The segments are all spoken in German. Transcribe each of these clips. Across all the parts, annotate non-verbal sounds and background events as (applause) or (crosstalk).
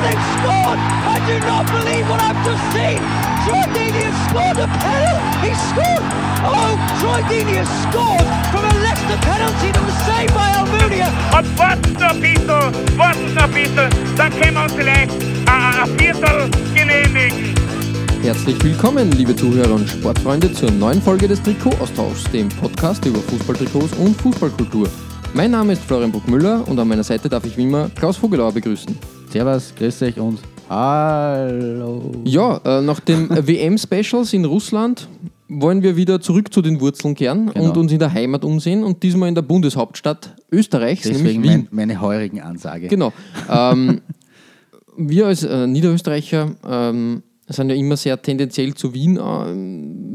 They've scored! I do not believe what I've just seen! Troy Deeney has scored a penalty! He scored! Oh, Troy Deeney has scored from a Leicester penalty that was saved by Almunia! Und warten noch ein bisschen, warten noch ein bisschen, dann können wir uns vielleicht ein, ein Viertel genehmigen. Herzlich willkommen, liebe Zuhörer und Sportfreunde, zur neuen Folge des Trikot-Austauschs, dem Podcast über Fußballtrikots und Fußballkultur. Mein Name ist Florian Bruckmüller und an meiner Seite darf ich wie immer Klaus Vogelauer begrüßen. Servus, grüß euch und hallo. Ja, äh, nach den (laughs) WM-Specials in Russland wollen wir wieder zurück zu den Wurzeln kehren Genau. und uns in der Heimat umsehen und diesmal in der Bundeshauptstadt Österreichs, Deswegen nämlich Wien. mein, meine heurigen Ansage. Genau. Ähm, (laughs) wir als äh, Niederösterreicher ähm, sind ja immer sehr tendenziell zu Wien.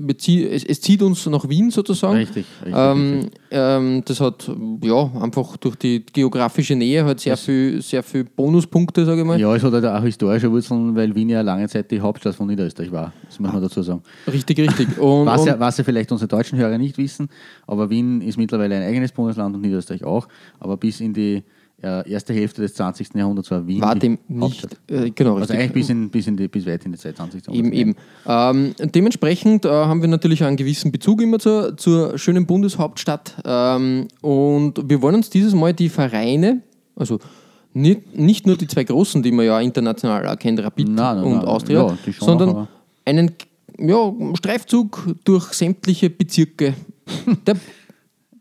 Bezie- es, es zieht uns nach Wien sozusagen. Richtig, richtig, Ähm, ähm, das hat ja einfach durch die geografische Nähe halt sehr viel, sehr viel Bonuspunkte, sage ich mal. Ja, es hat halt auch historische Wurzeln, weil Wien ja lange Zeit die Hauptstadt von Niederösterreich war. Das muss man dazu sagen. Richtig, richtig. (laughs) Und, Was ja, was ja vielleicht unsere deutschen Hörer nicht wissen, aber Wien ist mittlerweile ein eigenes Bundesland und Niederösterreich auch. Aber bis in die äh, erste Hälfte des 20. Jahrhunderts war Wien war dem nicht. Äh, genau, Also richtig. eigentlich bis, in, bis, in die, bis weit in die Zeit 20. Eben, Jahrhunderts. eben. Ähm, dementsprechend äh, haben wir natürlich einen gewissen Bezug immer zur, zur schönen Bundeshauptstadt. Ähm, und wir wollen uns dieses Mal die Vereine, also nicht, nicht nur die zwei großen, die man ja international auch kennt, Rapid Nein, nein, und nein. Austria, Ja, sondern einen ja, Streifzug durch sämtliche Bezirke (laughs) der,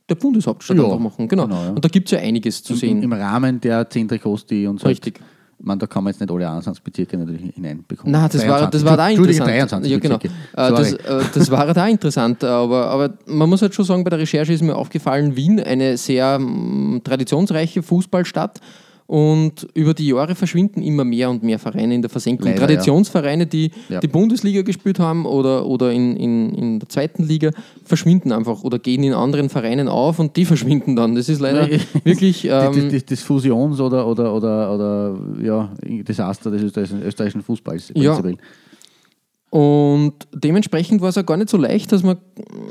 der Bundeshauptstadt Ja, einfach machen. Genau. genau, ja. Und da gibt es ja einiges zu Im, sehen. Im Rahmen der 10 Trikots, die uns Richtig. Man, da kann man jetzt nicht alle Ansatzbezirke natürlich hineinbekommen. Nein, das war, das war da 23. interessant. Entschuldige, 23 ja, genau. Äh, Das, äh, das war da interessant, aber, aber man muss halt schon sagen, bei der Recherche ist mir aufgefallen, Wien, eine sehr mm, traditionsreiche Fußballstadt. Und über die Jahre verschwinden immer mehr und mehr Vereine in der Versenkung. Leider, Traditionsvereine, die Ja. die Bundesliga gespielt haben oder, oder in, in, in der zweiten Liga, verschwinden einfach oder gehen in anderen Vereinen auf und die (laughs) verschwinden dann. Das ist leider wirklich. (laughs) Ähm, das, das, das Fusions- oder, oder, oder, oder ja, Desaster des österreichischen, Fußballs. Ja. Und dementsprechend war es auch gar nicht so leicht, dass man,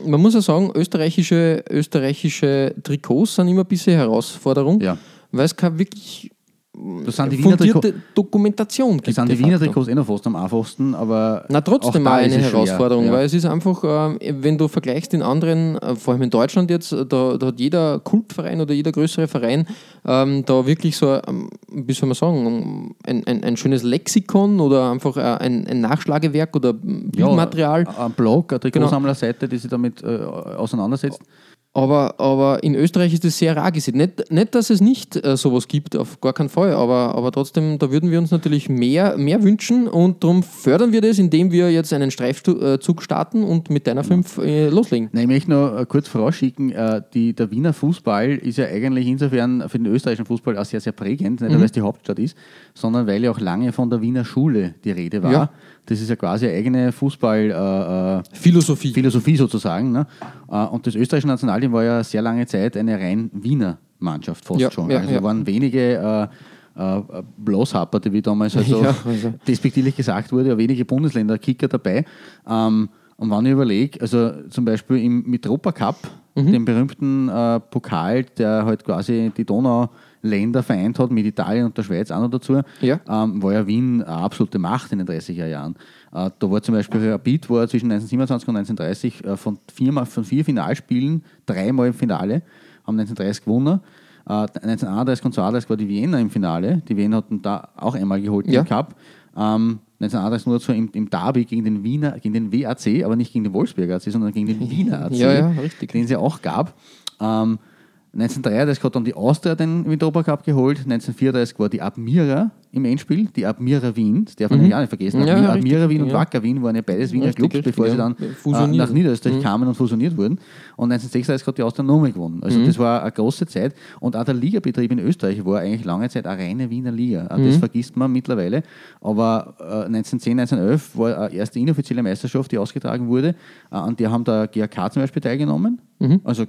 man muss ja sagen, österreichische, österreichische Trikots sind immer ein bisschen Herausforderung, Ja. Weil es keine wirklich Das sind die Wiener, fundierte Dokumentation gibt. das sind die Wiener. Trikots eh noch fast am einfachsten, aber Na, trotzdem da eine es schwer. Herausforderung, Ja. weil es ist einfach, äh, wenn du vergleichst in anderen, äh, vor allem in Deutschland jetzt, äh, da, da hat jeder Kultverein oder jeder größere Verein ähm, da wirklich so, ähm, wie soll man sagen, ein, ein, ein schönes Lexikon oder einfach äh, ein, ein Nachschlagewerk oder Bildmaterial. Ja, ein Blog, eine Trikotsammlerseite, die sich damit äh, auseinandersetzt. Aber, aber in Österreich ist das sehr rar gesehen. Nicht, nicht dass es nicht äh, sowas gibt, auf gar keinen Fall, aber, aber trotzdem, da würden wir uns natürlich mehr, mehr wünschen und darum fördern wir das, indem wir jetzt einen Streifzug starten und mit deiner 5 äh, loslegen. Nein, ich möchte noch äh, kurz vorausschicken, äh, die, der Wiener Fußball ist ja eigentlich insofern für den österreichischen Fußball auch sehr, sehr prägend, nicht nur, weil es die Hauptstadt ist, sondern weil ja auch lange von der Wiener Schule die Rede war. Ja. Das ist ja quasi eine eigene Fußball- äh, äh, Philosophie. Philosophie sozusagen. Ne? Äh, Und das österreichische Nationalteam war ja sehr lange Zeit eine rein Wiener Mannschaft fast Ja, schon. ja, also ja. waren wenige äh, äh, Bloßhapperte, wie damals also (laughs) Ja, also. despektierlich gesagt wurde, ja, wenige Bundesländer-Kicker dabei. Ähm, und wenn ich überlege, also zum Beispiel im Mitropa Cup, Mhm. dem berühmten äh, Pokal, der halt quasi die Donauländer vereint hat, mit Italien und der Schweiz auch noch dazu, Ja. ähm, war ja Wien eine absolute Macht in den 30er Jahren. Äh, da war zum Beispiel Rapid war zwischen 1927 und 1930 äh, von, viermal, von vier Finalspielen dreimal im Finale, haben 1930 gewonnen. Äh, 1931 und 1932 war die Wiener im Finale. Die Wiener hatten da auch einmal geholt Ja. im Cup. Ähm, 1931 nur so im, im Derby gegen den Wiener, gegen den WAC, aber nicht gegen den Wolfsberger AC, sondern gegen den (laughs) Wiener AC, Ja, ja, richtig. den es ja auch gab. Ähm, 1933 hat dann die Austria den Winterobercup geholt. 1934 war die Admira im Endspiel, die Admira Wien, das darf man nämlich auch nicht vergessen. Mhm. Ja, Admira, Admira Wien und ja. Wacker Wien waren ja beides Wiener Richtig, Clubs, bevor sie ja. dann äh, nach Niederösterreich Mhm. kamen und fusioniert wurden. Und 1936 hat die Austria nochmal gewonnen. Also Mhm. das war eine große Zeit. Und auch der Ligabetrieb in Österreich war eigentlich lange Zeit eine reine Wiener Liga. Auch Mhm. Das vergisst man mittlerweile. Aber äh, 1910, 1911 war eine erste inoffizielle Meisterschaft, die ausgetragen wurde. Äh, an der haben der GAK zum Beispiel teilgenommen. Also Kn-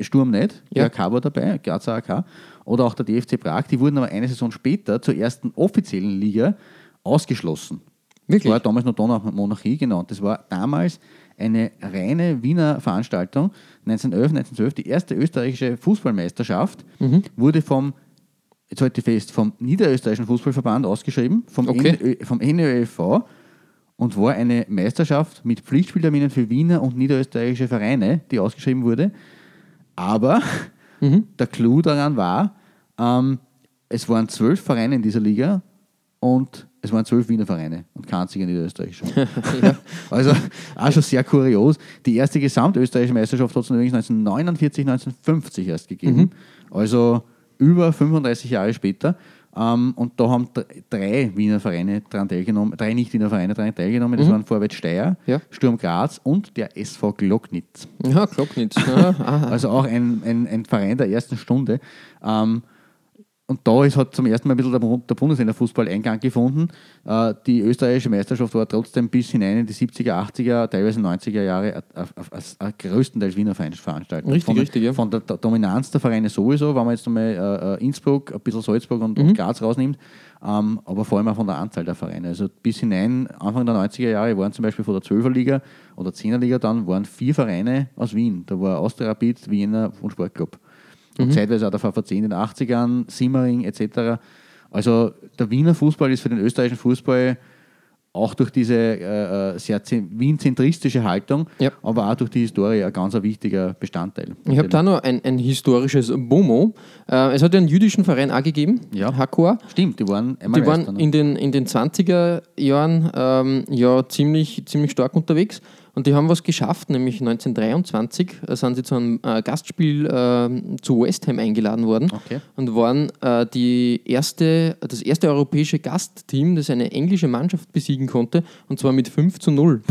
Sturm nicht. Ja. GAK war dabei, Grazer AK. Oder auch der DFC Prag. Die wurden aber eine Saison später zur ersten offiziellen Liga ausgeschlossen. Wirklich? Das war damals noch Donau Monarchie genannt. Das war damals eine reine Wiener Veranstaltung. 1911, 1912, die erste österreichische Fußballmeisterschaft Mhm. wurde vom, jetzt ich fest, vom Niederösterreichischen Fußballverband ausgeschrieben, vom, Okay. Vom NÖFV und war eine Meisterschaft mit Pflichtspielterminen für Wiener und niederösterreichische Vereine, die ausgeschrieben wurde. Aber (laughs) der Clou daran war, ähm, es waren zwölf Vereine in dieser Liga und es waren zwölf Wiener Vereine und kein einziger niederösterreichischer. (laughs) (laughs) Also auch schon sehr kurios. Die erste gesamtösterreichische Meisterschaft hat es übrigens 1949, 1950 erst gegeben. Also über 35 Jahre später. Ähm, und da haben dr- drei Wiener Vereine daran teilgenommen, drei Nicht-Wiener Vereine daran teilgenommen. Das waren Vorwärts Steyr, Ja. Sturm Graz und der SV Glocknitz. Ja, Glocknitz. Ja. (laughs) Also auch ein, ein, ein Verein der ersten Stunde. Ähm, und da ist hat zum ersten Mal ein bisschen der, Bu- der Bundesländerfußball Eingang gefunden. Äh, die österreichische Meisterschaft war trotzdem bis hinein in die 70er, 80er, teilweise 90er Jahre a- a- a- a- größtenteils Wiener Veranstaltung. Richtig, von, der- richtig, ja. Von der, der Dominanz der Vereine sowieso, wenn man jetzt einmal äh, äh, Innsbruck, ein bisschen Salzburg und, Mhm. und Graz rausnimmt, ähm, aber vor allem auch von der Anzahl der Vereine. Also bis hinein, Anfang der 90er Jahre waren zum Beispiel von der 12er Liga oder 10er Liga dann, waren vier Vereine aus Wien. Da war Austria Rapid, Wiener und Sportclub. Mhm. Und zeitweise auch der VVC in den 80ern, Simmering etc. Also der Wiener Fußball ist für den österreichischen Fußball auch durch diese äh, äh, sehr zen- Wien-zentristische Haltung, Ja. aber auch durch die Historie ein ganz wichtiger Bestandteil. Ich habe da noch ein, ein historisches Bomo. Äh, es hat ja einen jüdischen Verein auch gegeben, Ja. Hakor. Stimmt, die waren einmal Die waren in den, in den 20er Jahren ähm, ja ziemlich, ziemlich stark unterwegs und die haben was geschafft, nämlich 1923 äh, sind sie zu einem äh, Gastspiel äh, zu West Ham eingeladen worden Okay. und waren äh, die erste, das erste europäische Gastteam, das eine englische Mannschaft besiegen konnte und zwar mit 5 zu 0.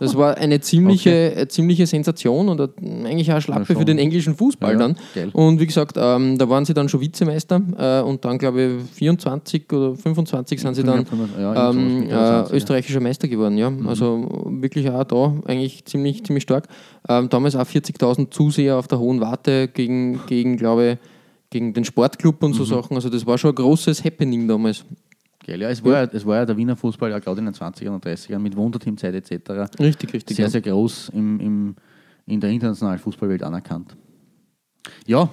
Das war eine ziemliche, äh, ziemlich Sensation und äh, eigentlich auch eine Schlappe für den englischen Fußball Ja, dann. geil. Und wie gesagt, ähm, da waren sie dann schon Vizemeister und dann glaube ich 24 oder 25 sind sie dann Ja, ähm, irgend sowas, äh, 25, ja. österreichischer Meister geworden. Ja. Also wirklich auch da eigentlich ziemlich, ziemlich stark. Ähm, damals auch 40.000 Zuseher auf der Hohen Warte gegen, gegen glaube gegen den Sportclub und so Sachen. Also das war schon ein großes Happening damals. Geil, ja, es, war, ja. es war ja der Wiener Fußball ja gerade in den 20er und 30ern mit Wunderteamzeit etc. Richtig, richtig. sehr, ja. sehr groß im, im, in der internationalen Fußballwelt anerkannt. Ja,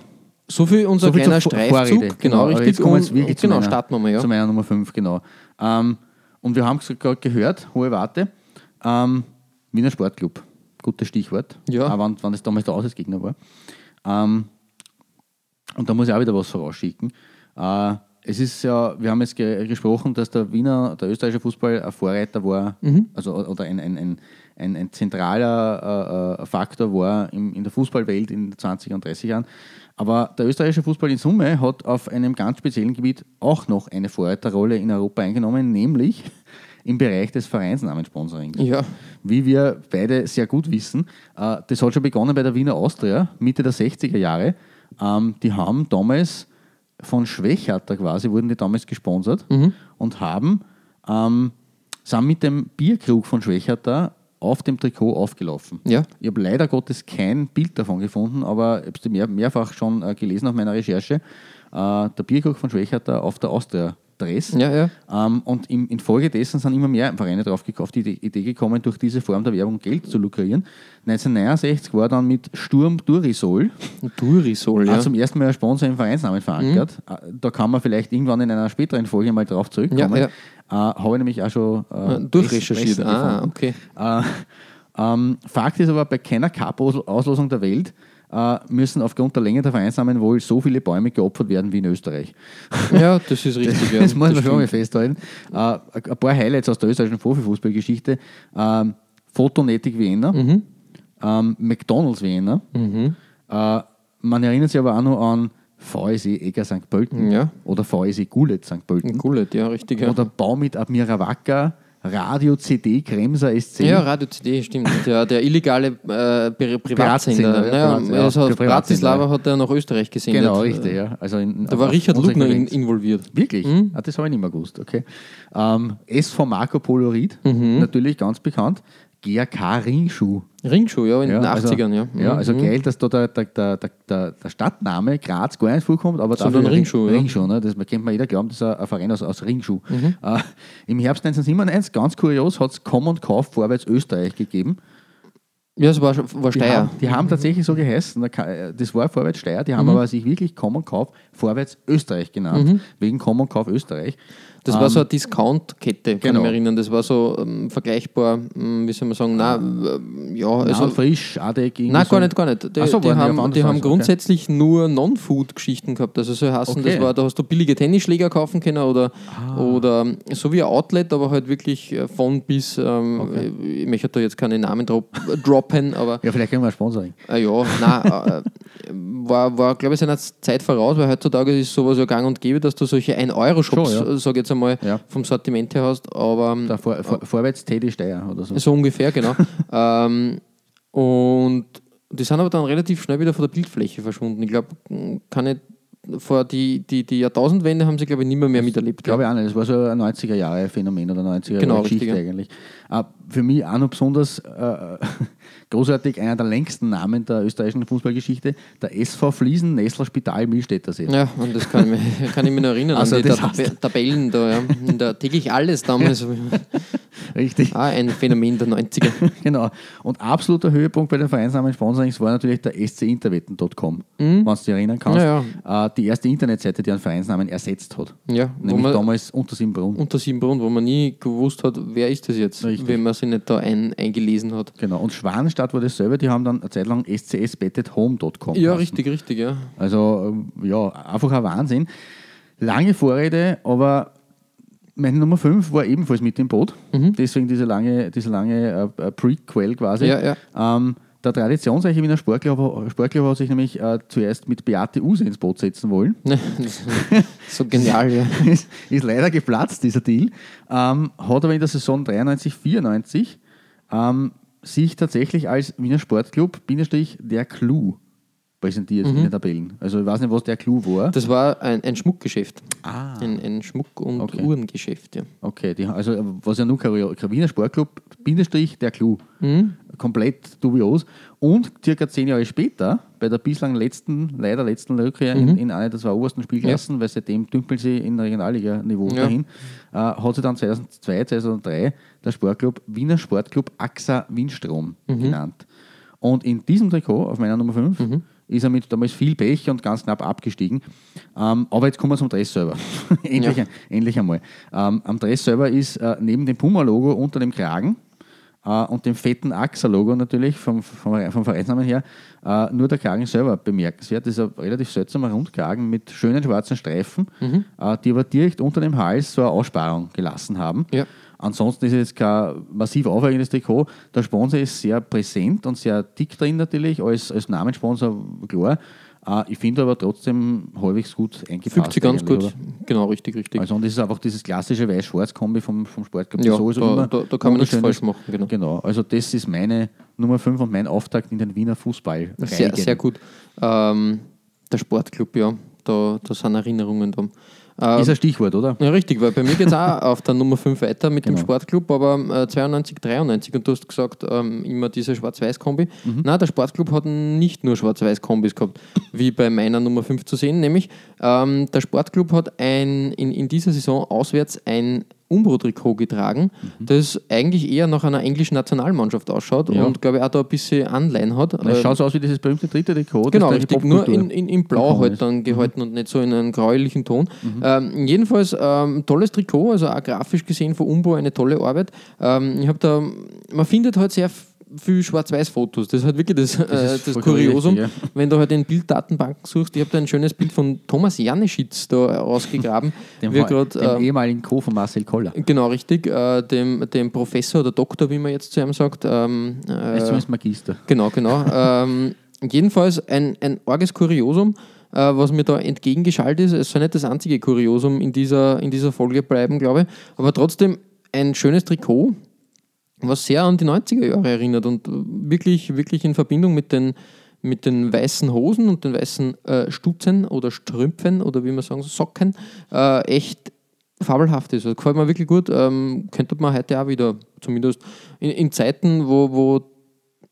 So viel unser so viel kleiner Streifzug. Vorrede. Genau, aber richtig. Und- und zu, genau, meiner, starten wir mal. Ja. zu meiner Nummer 5, genau. Ähm, und wir haben es gerade gehört, hohe Warte. Ähm, Wiener Sportclub, gutes Stichwort. Ja. Auch wenn, wenn das damals der Auswärtsgegner war. Ähm, und da muss ich auch wieder was vorausschicken. Äh, es ist ja, wir haben jetzt ge gesprochen, dass der Wiener, der österreichische Fußball ein Vorreiter war, also oder ein, ein, ein, ein, ein zentraler äh, äh, Faktor war im, in der Fußballwelt in den 20er und 30er Jahren. Aber der österreichische Fußball in Summe hat auf einem ganz speziellen Gebiet auch noch eine Vorreiterrolle in Europa eingenommen, nämlich im Bereich des Vereinsnamenssponsorings ja. wie wir beide sehr gut wissen. Äh, das hat schon begonnen bei der Wiener Austria, Mitte der 60er Jahre. Ähm, die haben damals von Schwächatter quasi, wurden die damals gesponsert und haben, ähm, sind mit dem Bierkrug von Schwächatter auf dem Trikot aufgelaufen. Ja. Ich habe leider Gottes kein Bild davon gefunden, aber ich habe es mehr, mehrfach schon äh, gelesen auf meiner Recherche. Äh, der Bierkrug von Schwächatter auf der Austria-Dress. Ja, ja. Ähm, und im, infolgedessen sind immer mehr Vereine drauf auf die Idee- gekommen, durch diese Form der Werbung Geld zu lukrieren. 1969 war dann mit Sturm Durisol Durisol, ja. zum ersten Mal ein Sponsor im Vereinsnamen verankert. Äh, Da kann man vielleicht irgendwann in einer späteren Folge mal drauf zurückkommen. Ja, ja. Äh, Habe ich nämlich auch schon äh, durchrecherchiert. Ah, okay. Äh, (laughs) ähm, Fakt ist aber, bei keiner Cup-Auslosung der Welt müssen aufgrund der Länge der Vereinsnamen wohl so viele Bäume geopfert werden wie in Österreich. Ja, das ist richtig. ja. das muss man schon mal festhalten. Äh, ein paar Highlights aus der österreichischen Profifußballgeschichte. Ähm, Fotonetik Wiener, Mhm. ähm, McDonalds Wiener, äh, man erinnert sich aber auch noch an VSE Eger St. Pölten Ja. oder VSE Gulet St. Pölten Gullet, ja, richtig. Ja. oder Baumit Admira Wacker, Radio CD Kremser SC. Ja, Radio CD, stimmt. Der, der illegale äh, Pri- Privatsender. Ja, Naja, ja, also aus Bratislava ja. hat er nach Österreich gesendet. genau, richtig. Ja. Also in, Da war Richard Lugner in, involviert. Wirklich? Mhm. Ah, das habe ich nicht mehr gewusst. Okay. Ähm, SV Marco Polo Ried, Mhm. natürlich ganz bekannt. GRK Ringschuh. Ringschuh, ja, in den also, 80ern, ja. Ja, Mhm. also geil, dass da der, der, der, der, Stadtname Graz gar nicht vorkommt, aber Sondern dafür Ringschuh, ja. Ringschuh ne? das kennt man jeder glauben, das ist ein, ein Verein aus, aus Ringschuh. Mhm. Äh, Im Herbst 1997, ganz kurios, hat es Komm und Kauf Vorwärts Österreich gegeben. Ja, es war, war Die, Steyr. haben, die haben tatsächlich so geheißen, äh, das war Vorwärts Steyr, die haben Mhm. aber sich wirklich Komm und Kauf Vorwärts Österreich genannt, wegen Komm und Kauf Österreich. Das war so eine Discount-Kette, kann genau. ich mich erinnern. Das war so ähm, vergleichbar, ähm, wie soll man sagen, nein, äh, ja, Also also. frisch, Adeck, Nein, so. gar nicht, gar nicht. Die, so, die haben, die haben Weise, okay. grundsätzlich nur Non-Food-Geschichten gehabt. Also so heißen, das Okay. war, da hast du billige Tennisschläger kaufen können oder, Ah. oder so wie ein Outlet, aber halt wirklich äh, von bis, ähm, ich möchte da jetzt keine Namen drop, droppen, aber Ja, vielleicht kriegen wir Sponsoring. äh, ja, nein, äh, war, war glaube ich, seiner Zeit voraus, weil heutzutage ist sowas ja gang und gäbe, dass du solche 1-Euro-Shops, Schon, ja. sag ich jetzt einmal, Ja. vom Sortiment her hast, aber ähm, Der Vor, Vor, Vorwärts Teddy Steyr oder so. so ungefähr, genau. (laughs) ähm, und die sind aber dann relativ schnell wieder von der Bildfläche verschwunden. Ich glaube, kann nicht vor die, die, die Jahrtausendwende haben sie, glaube ich, nicht mehr, mehr miterlebt. Glaube ich auch nicht. Das war so ein 90er-Jahre-Phänomen oder 90er-Jahre Genau, eigentlich. Äh, für mich auch noch besonders äh, (laughs) großartig, einer der längsten Namen der österreichischen Fußballgeschichte, der SV Fliesen Nessler Spital Milstädtersee. Ja, und das kann ich mich, kann ich mich noch erinnern Also an die das Tab Tabellen da, ja. Der täglich alles damals. Richtig, Ah, ein Phänomen der 90er. (laughs) genau. Und absoluter Höhepunkt bei den Vereinsnamen Sponsorings war natürlich der scInterwetten.com, wenn du dich erinnern kannst. Ja, Äh, die erste Internetseite, die einen Vereinsnamen ersetzt hat. Ja, Nämlich man damals unter Siebenbrunn. unter Siebenbrunn, wo man nie gewusst hat, wer ist das jetzt, Richtig. wenn man sich nicht da ein, eingelesen hat. Genau. Und Schwanenstadt war dasselbe, die haben dann eine Zeit lang scsbettethome.com. Ja, geheißen. richtig, richtig, ja. Also ähm, ja, einfach ein Wahnsinn. Lange Vorrede, aber meine Nummer 5 war ebenfalls mit im Boot. Deswegen diese lange, diese lange äh, äh, Prequel quasi. Ja, ja. Ähm, der traditionsreiche Wiener Sportclub, Sportclub hat sich nämlich äh, zuerst mit Beate Use ins Boot setzen wollen. (laughs) So genial, ja. (laughs) ist, ist leider geplatzt, dieser Deal. Ähm, hat aber in der Saison 93, 94 ähm, sich tatsächlich als Wiener Sportclub, Bindestrich, der Clou präsentiert in den Tabellen. Also ich weiß nicht, was der Clou war. Das war ein, ein Schmuckgeschäft. Ah. Ein, ein Schmuck- und Okay. Uhrengeschäft, ja. Okay, die, also was ja nur Wiener Sportclub, Bindestrich, der Clou. Komplett dubios. Und circa zehn Jahre später, bei der bislang letzten, leider letzten Rückkehr in, in eine der zwei obersten Spielklassen, weil seitdem dümpeln sie in Regionalliga-Niveau Ja. dahin, äh, hat sie dann 2002, 2003 der Sportclub Wiener Sportclub AXA Windstrom genannt. Und in diesem Trikot, auf meiner Nummer 5, ist er mit damals viel Pech und ganz knapp abgestiegen. Ähm, aber jetzt kommen wir zum Dress selber. (laughs) endlich, Ja. endlich einmal. Ähm, am Dress selber ist äh, neben dem Puma-Logo unter dem Kragen äh, und dem fetten AXA-Logo natürlich vom, vom, vom Vereinsnamen her äh, nur der Kragen selber bemerkenswert. Das ist ein relativ seltsamer Rundkragen mit schönen schwarzen Streifen, äh, die aber direkt unter dem Hals so eine Aussparung gelassen haben. Ja. Ansonsten ist es jetzt kein massiv aufregendes Trikot. Der Sponsor ist sehr präsent und sehr dick drin natürlich, als, als Namenssponsor klar. Äh, ich finde aber trotzdem halbwegs gut eingepasst. Fügt sich ganz gut. Genau, richtig, richtig. Also und das ist einfach dieses klassische Weiß-Schwarz-Kombi vom, vom Sportclub. Ja, sowieso da- da- da kann man nichts falsch machen, genau. Genau, also das ist meine Nummer 5 und mein Auftakt in den Wiener Fußball. Sehr, sehr gut. Ähm, der Sportclub, ja, da, da sind Erinnerungen da. Ähm, Ist ein Stichwort, oder? ja, richtig, weil bei mir geht es auch (laughs) auf der Nummer 5 weiter mit dem Genau. Sportclub, aber äh, 92, 93 und du hast gesagt, ähm, immer diese Schwarz-Weiß-Kombi. Mhm. Nein, der Sportclub hat nicht nur Schwarz-Weiß-Kombis gehabt, wie bei meiner Nummer 5 zu sehen, nämlich ähm, der Sportclub hat ein, in, in dieser Saison auswärts ein Umbro-Trikot getragen, Mhm. das eigentlich eher nach einer englischen Nationalmannschaft ausschaut Ja. und glaube ich auch da ein bisschen Anleihen hat. Es Äh, schaut so aus wie dieses berühmte dritte Trikot. Genau, richtig. Nur in, in, in Blau halt ist. dann gehalten und nicht so in einem gräulichen Ton. Ähm, jedenfalls ähm, tolles Trikot, also auch grafisch gesehen von Umbo eine tolle Arbeit. Ähm, ich habe da, man findet halt sehr f- viel Schwarz-Weiß-Fotos. Das ist halt wirklich das, das, äh, das Kuriosum, richtig, wenn du halt in Bilddatenbanken suchst. Ich habe da ein schönes Bild von Thomas Janeschitz da rausgegraben. (laughs) Dem, Ho- grad, dem ähm, ehemaligen Co. von Marcel Koller. Genau, richtig. Äh, dem, dem Professor oder Doktor, wie man jetzt zu ihm sagt. Ähm, Er ist äh, zumindest Magister. Genau, genau. (laughs) ähm, jedenfalls ein, ein arges Kuriosum, äh, was mir da entgegengeschaltet ist. Es soll nicht das einzige Kuriosum in dieser, in dieser Folge bleiben, glaube ich. Aber trotzdem ein schönes Trikot, was sehr an die 90er Jahre erinnert und wirklich, wirklich in Verbindung mit den, mit den weißen Hosen und den weißen äh, Stutzen oder Strümpfen oder wie man sagen, Socken, äh, echt fabelhaft ist. Also gefällt mir wirklich gut. Ähm, könnte man heute auch wieder, zumindest in, in Zeiten, wo, wo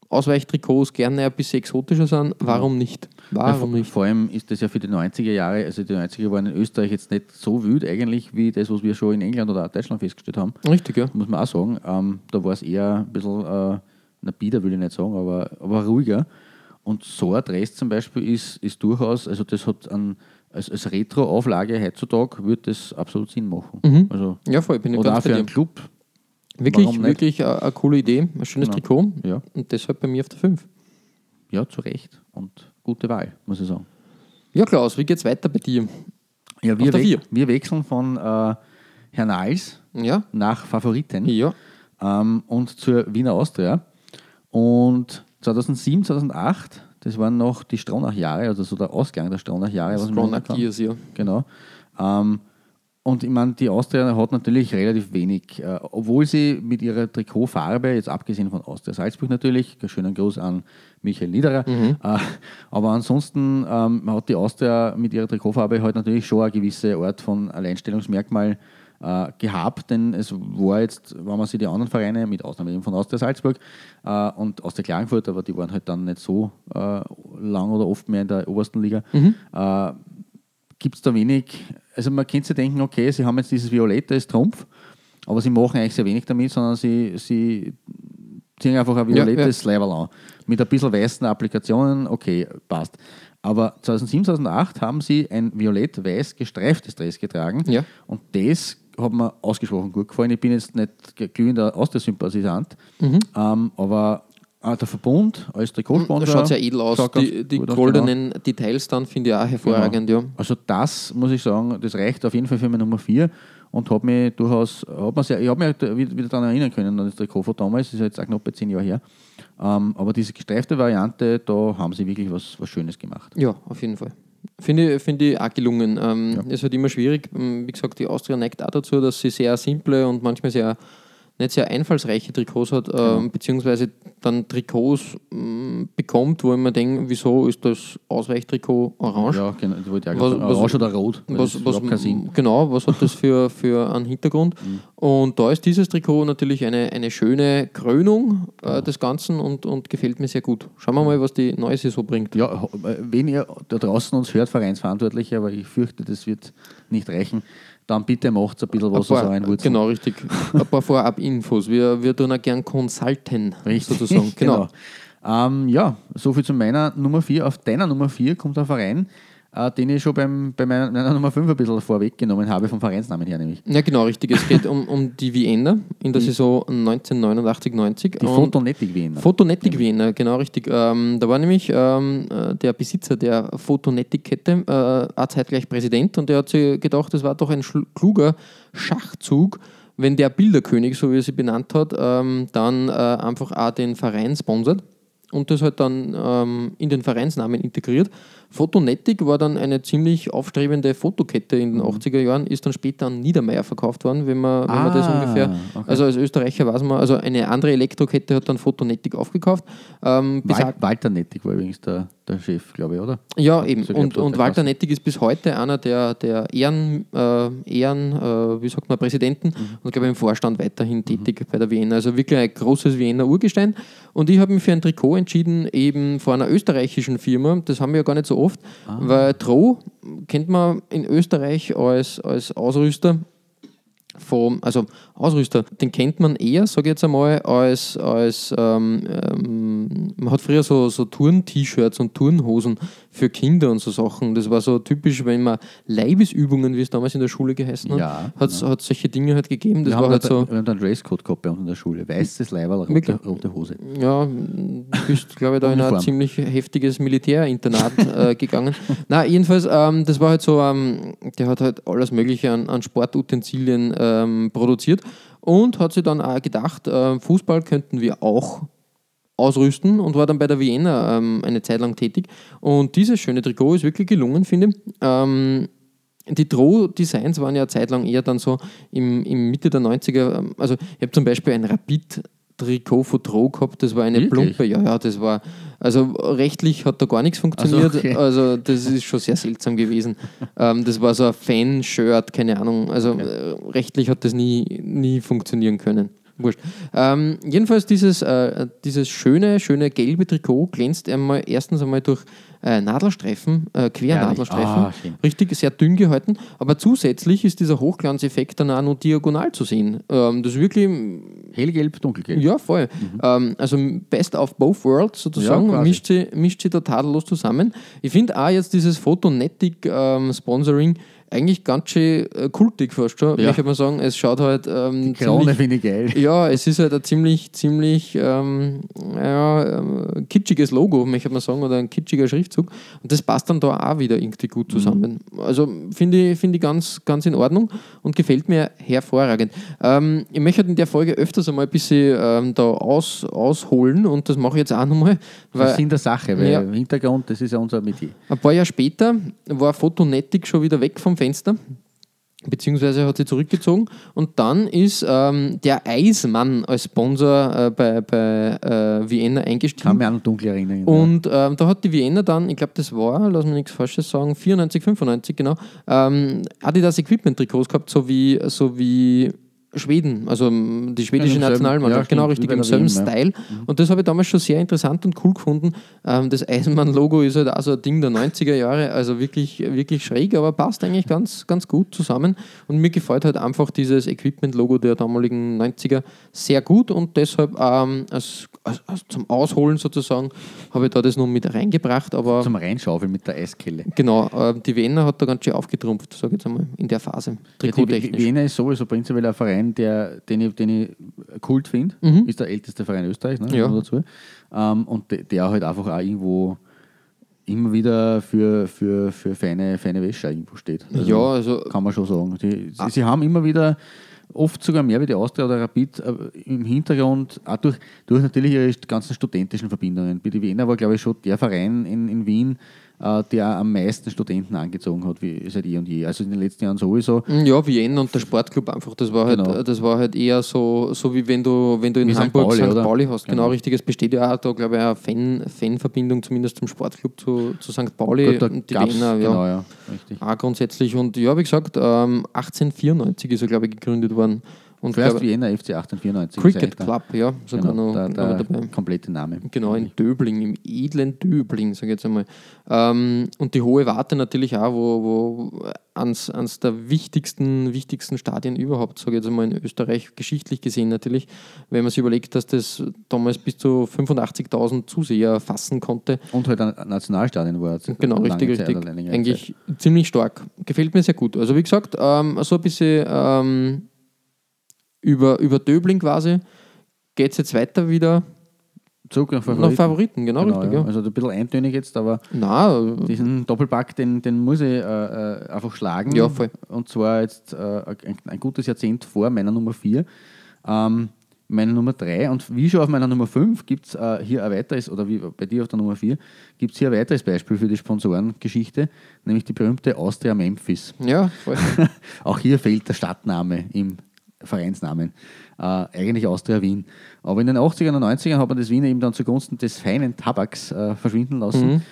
Ausweichtrikots gerne ein bisschen exotischer sind, warum nicht? Warum ja? Vor allem ist das ja für die 90er Jahre, also die 90er waren in Österreich jetzt nicht so wild eigentlich, wie das, was wir schon in England oder Deutschland festgestellt haben. Richtig, ja. Muss man auch sagen. Ähm, da war es eher ein bisschen, äh, na bieder will ich nicht sagen, aber, aber ruhiger. Und so ein Dress zum Beispiel ist, ist durchaus, also das hat an, als, als Retro-Auflage heutzutage würde das absolut Sinn machen. Mhm. Also, Ja, voll, bin ich oder auch für einen Club. Wirklich, wirklich eine, eine coole Idee, ein schönes Genau. Trikot Ja. und deshalb bei mir auf der 5. Ja, zu Recht. Und gute Wahl, muss ich sagen. Ja, Klaus, wie geht's weiter bei dir? Ja, wir, we wir wechseln von äh, Herrn Nals Ja, nach Favoriten ja, ähm, und zur Wiener Austria. Und 2007, 2008, das waren noch die Stronach-Jahre, also so der Ausgang der Stronach-Jahre. was man Stronach nennen kann. Gears, ja. Genau. Ähm, und ich meine, die Austria hat natürlich relativ wenig, äh, obwohl sie mit ihrer Trikotfarbe, jetzt abgesehen von Austria Salzburg natürlich, schönen Gruß an Michael Niederer, äh, aber ansonsten ähm, hat die Austria mit ihrer Trikotfarbe halt natürlich schon eine gewisse Art von Alleinstellungsmerkmal äh, gehabt, denn es war jetzt, wenn man sich die anderen Vereine, mit Ausnahme eben von Austria Salzburg äh, und Austria Klagenfurt, aber die waren halt dann nicht so äh, lang oder oft mehr in der obersten Liga, äh, gibt es da wenig. Also man könnte sich denken, okay, sie haben jetzt dieses Violett als Trumpf, aber sie machen eigentlich sehr wenig damit, sondern sie, sie ziehen einfach ein Ja, violettes ja, an. Mit ein bisschen weißen Applikationen, okay, passt. Aber 2007, 2008 haben sie ein violett-weiß gestreiftes Dress getragen Ja. und das hat mir ausgesprochen gut gefallen. Ich bin jetzt nicht glühender Austria-Sympathisant, Mhm. ähm, aber äh, der Verbund als Trikotsponsor Das schaut sehr edel aus. Die, die goldenen Details dann finde ich auch hervorragend, ja. also das muss ich sagen, das reicht auf jeden Fall für meine Nummer 4 und hat mich durchaus, hat mir sehr, ich habe mich wieder, wieder daran erinnern können, an das Trikot von damals, das ist jetzt auch knapp bei 10 Jahre her. Ähm, aber diese gestreifte Variante, da haben sie wirklich was, was Schönes gemacht. Ja, auf jeden Fall. Finde ich, finde ich auch gelungen. Ähm, Es wird immer schwierig. Ähm, Wie gesagt, die Austria neigt auch dazu, dass sie sehr simple und manchmal sehr nicht sehr einfallsreiche Trikots hat, ähm, beziehungsweise dann Trikots ähm, bekommt, wo ich mir denke, wieso ist das Ausweichtrikot orange? Ja, genau, das wollte ich Was- was- Orange oder rot, was, was, genau, was hat das für, (laughs) für einen Hintergrund? Mhm. Und da ist dieses Trikot natürlich eine, eine schöne Krönung äh, des Ganzen und, und gefällt mir sehr gut. Schauen wir mal, was die neue Saison bringt. Ja, äh, wenn ihr da draußen uns hört, Vereinsverantwortliche, aber ich fürchte, das wird nicht reichen, dann bitte macht ein bisschen was aus Ein euren paar, Wurzeln. genau, richtig. Ein paar Vorab-Infos. Wir, wir tun auch gern consulten, Richtig. sozusagen. (laughs) Genau. Ähm, ja, soviel zu meiner Nummer 4. Auf deiner Nummer 4 kommt ein Verein, den ich schon beim, bei meiner, Nummer 5 ein bisschen vorweggenommen habe, vom Vereinsnamen her nämlich. Ja, genau, richtig. Es geht um, um die Vienna in der Saison 1989-90. Die Fotonetic Wiener. Fotonetic Wiener, genau richtig. Ähm, da war nämlich ähm, äh, der Besitzer der Fotonetic-Kette äh, auch zeitgleich Präsident und der hat sich gedacht, das war doch ein kluger Schachzug, wenn der Bilderkönig, so wie er sie benannt hat, ähm, dann äh, einfach auch den Verein sponsert und das halt dann ähm, in den Vereinsnamen integriert. Fotonetic war dann eine ziemlich aufstrebende Fotokette in den 80er Jahren, ist dann später an Niedermeyer verkauft worden, wenn man, wenn man das Ah, ungefähr. okay. Also als Österreicher weiß man, also eine andere Elektrokette hat dann Fotonetic aufgekauft. Ähm, Wal Walter Nettig war übrigens der, der Chef, glaube ich, oder? ja, eben. So, ich glaub, Und, und Walter. Nettig ist bis heute einer der, der Ehren, äh, Ehren äh, wie sagt man, Präsidenten Mhm. und glaube ich im Vorstand weiterhin tätig bei der Vienna. Also wirklich ein großes Wiener Urgestein. Und ich habe mich für ein Trikot entschieden, eben von einer österreichischen Firma. Das haben wir ja gar nicht so oft, Ah. weil Tro kennt man in Österreich als, als Ausrüster vom, also Ausrüster, den kennt man eher, sage ich jetzt einmal, als, als ähm, ähm, man hat früher so, so Turn-T-Shirts und Turnhosen für Kinder und so Sachen. Das war so typisch, wenn man Leibesübungen, wie es damals in der Schule geheißen hat, Ja, hat es solche Dinge halt gegeben. Das wir, war haben halt da, so, wir haben da einen Dresscode gehabt bei uns in der Schule. Weißes Leiberl, rote, rote Hose. ja, du bist, glaube ich, da in ein ziemlich heftiges Militärinternat äh, gegangen. (laughs) Na, jedenfalls, ähm, das war halt so, ähm, der hat halt alles Mögliche an, an Sportutensilien ähm, produziert und hat sich dann auch gedacht, äh, Fußball könnten wir auch ausrüsten und war dann bei der Vienna ähm, eine Zeit lang tätig. Und dieses schöne Trikot ist wirklich gelungen, finde ich. Ähm, die Droh-Designs waren ja eine Zeit lang eher dann so im, im Mitte der 90er. ähm, Also, ich habe zum Beispiel ein Rapid-Trikot von Droh gehabt, das war eine Wirklich? Plumpe. Ja, ja, das war. Also, rechtlich hat da gar nichts funktioniert. okay. Also, das ist schon sehr seltsam gewesen. (laughs) ähm, das war so ein Fan-Shirt, keine Ahnung. Also, äh, rechtlich hat das nie, nie funktionieren können. Wurscht. Ähm, jedenfalls dieses, äh, dieses schöne, schöne gelbe Trikot glänzt einmal erstens einmal durch äh, Nadelstreifen, äh, Quernadelstreifen. Ah, richtig sehr dünn gehalten. Aber zusätzlich ist dieser Hochglanzeffekt dann auch noch diagonal zu sehen. Ähm, das ist wirklich Hellgelb, dunkelgelb. ja, voll. Ähm, also best of both worlds sozusagen, Mhm. Ja, mischt, sie, mischt sie da tadellos zusammen. Ich finde auch jetzt dieses Photonetic ähm, Sponsoring eigentlich ganz schön äh, kultig fast schon. Ja. Ich würde mal sagen, es schaut halt ähm, Krone ziemlich, finde ich geil. ja, es ist halt ein ziemlich, ziemlich ähm, ja, ähm, kitschiges Logo, möchte man sagen, oder ein kitschiger Schriftzug. Und das passt dann da auch wieder irgendwie gut zusammen. Also finde ich, finde ich ganz, ganz in Ordnung und gefällt mir hervorragend. Ähm, ich möchte halt in der Folge öfters einmal ein bisschen ähm, da aus, ausholen und das mache ich jetzt auch nochmal. Das Weil ist in der Sache, weil Ja. im Hintergrund, das ist ja unser Metier. ein paar Jahre später war Photonetic schon wieder weg vom Fenster, beziehungsweise hat sie zurückgezogen. Und dann ist ähm, der Eismann als Sponsor äh, bei, bei äh, Vienna Kann eingestiegen. mich auch noch dunkel erinnern. Und ähm, da hat die Vienna dann, ich glaube, das war, lass mich nichts Falsches sagen, 94, 95, genau, ähm, Adidas Equipment-Trikots gehabt, so wie, so wie Schweden, also ähm, die schwedische Ja, Nationalmannschaft, ja, genau richtig, im selben WM, ja. Style. Und das habe ich damals schon sehr interessant und cool gefunden. Ähm, das Eisenmann-Logo ist halt auch so ein Ding der 90er Jahre, also wirklich, wirklich schräg, aber passt eigentlich ganz, ganz gut zusammen. Und mir gefällt halt einfach dieses Equipment-Logo der damaligen 90er sehr gut und deshalb ähm, als, als, als zum Ausholen sozusagen habe ich da das noch mit reingebracht, aber Zum Reinschaufeln mit der Eiskelle. genau, äh, die Vienna hat da ganz schön aufgetrumpft, sage ich jetzt einmal, in der Phase, Ja, die. Wiener ist sowieso prinzipiell ein Verein, der, den, ich, den ich Kult finde. Ist der älteste Verein Österreichs, ne? Mhm. Ja. Dazu. Ähm, und de- der halt einfach auch irgendwo immer wieder für, für, für feine, feine Wäsche irgendwo steht. Ja, also Kann man schon sagen. Die, sie, sie haben immer wieder, oft sogar mehr wie die Austria oder Rapid, äh, im Hintergrund, auch durch, durch natürlich ihre ganzen studentischen Verbindungen. Die Wiener war, glaube ich, schon der Verein in, in Wien, der am meisten Studenten angezogen hat, wie seit eh und je. Also in den letzten Jahren sowieso. Ja, Vienna und der Sportclub einfach. Das war halt, Genau. das war halt eher so, so wie wenn du, wenn du in Wie St. Hamburg Pauli, St. Pauli hast. Genau, Genau. richtig. Es besteht ja auch da, glaube ich, eine Fan, Fanverbindung zumindest zum Sportclub zu, zu St. Pauli Gut, und die Wiener, ja. Genau, ja, richtig. Auch grundsätzlich. Und ja, wie gesagt, ähm, 1894 ist er, glaube ich, gegründet worden. Und glaub, Vienna FC 1894. Cricket Club, ja, sogar Genau, noch, der, der dabei. komplette Name. Genau, in Döbling, im edlen Döbling, sage ich jetzt einmal. Ähm, und die Hohe Warte natürlich auch, wo, wo eines, eines der wichtigsten, wichtigsten Stadien überhaupt, sage ich jetzt einmal in Österreich, geschichtlich gesehen natürlich, wenn man sich überlegt, dass das damals bis zu 85.000 Zuseher fassen konnte. Und halt ein Nationalstadion war. Genau, richtig, Zeit richtig. Eigentlich ziemlich stark. Gefällt mir sehr gut. Also wie gesagt, ähm, so ein bisschen ähm, über, über Döbling quasi geht es jetzt weiter wieder. Zug nach nach Favoriten. Favoriten, genau, Genau, richtig. ja. Also ein bisschen eintönig jetzt, aber Na, diesen Doppelpack, den, den muss ich äh, äh, einfach schlagen. Ja, voll. Und zwar jetzt äh, ein, ein gutes Jahrzehnt vor meiner Nummer 4. Ähm, meine Nummer 3 und wie schon auf meiner Nummer 5 gibt es äh, hier ein weiteres, oder wie bei dir auf der Nummer 4, gibt es hier ein weiteres Beispiel für die Sponsorengeschichte, nämlich die berühmte Austria Memphis. ja, voll. (laughs) Auch hier fehlt der Stadtname im Vereinsnamen. Äh, eigentlich Austria Wien. Aber in den 80ern und 90ern hat man das Wiener eben dann zugunsten des feinen Tabaks äh, verschwinden lassen.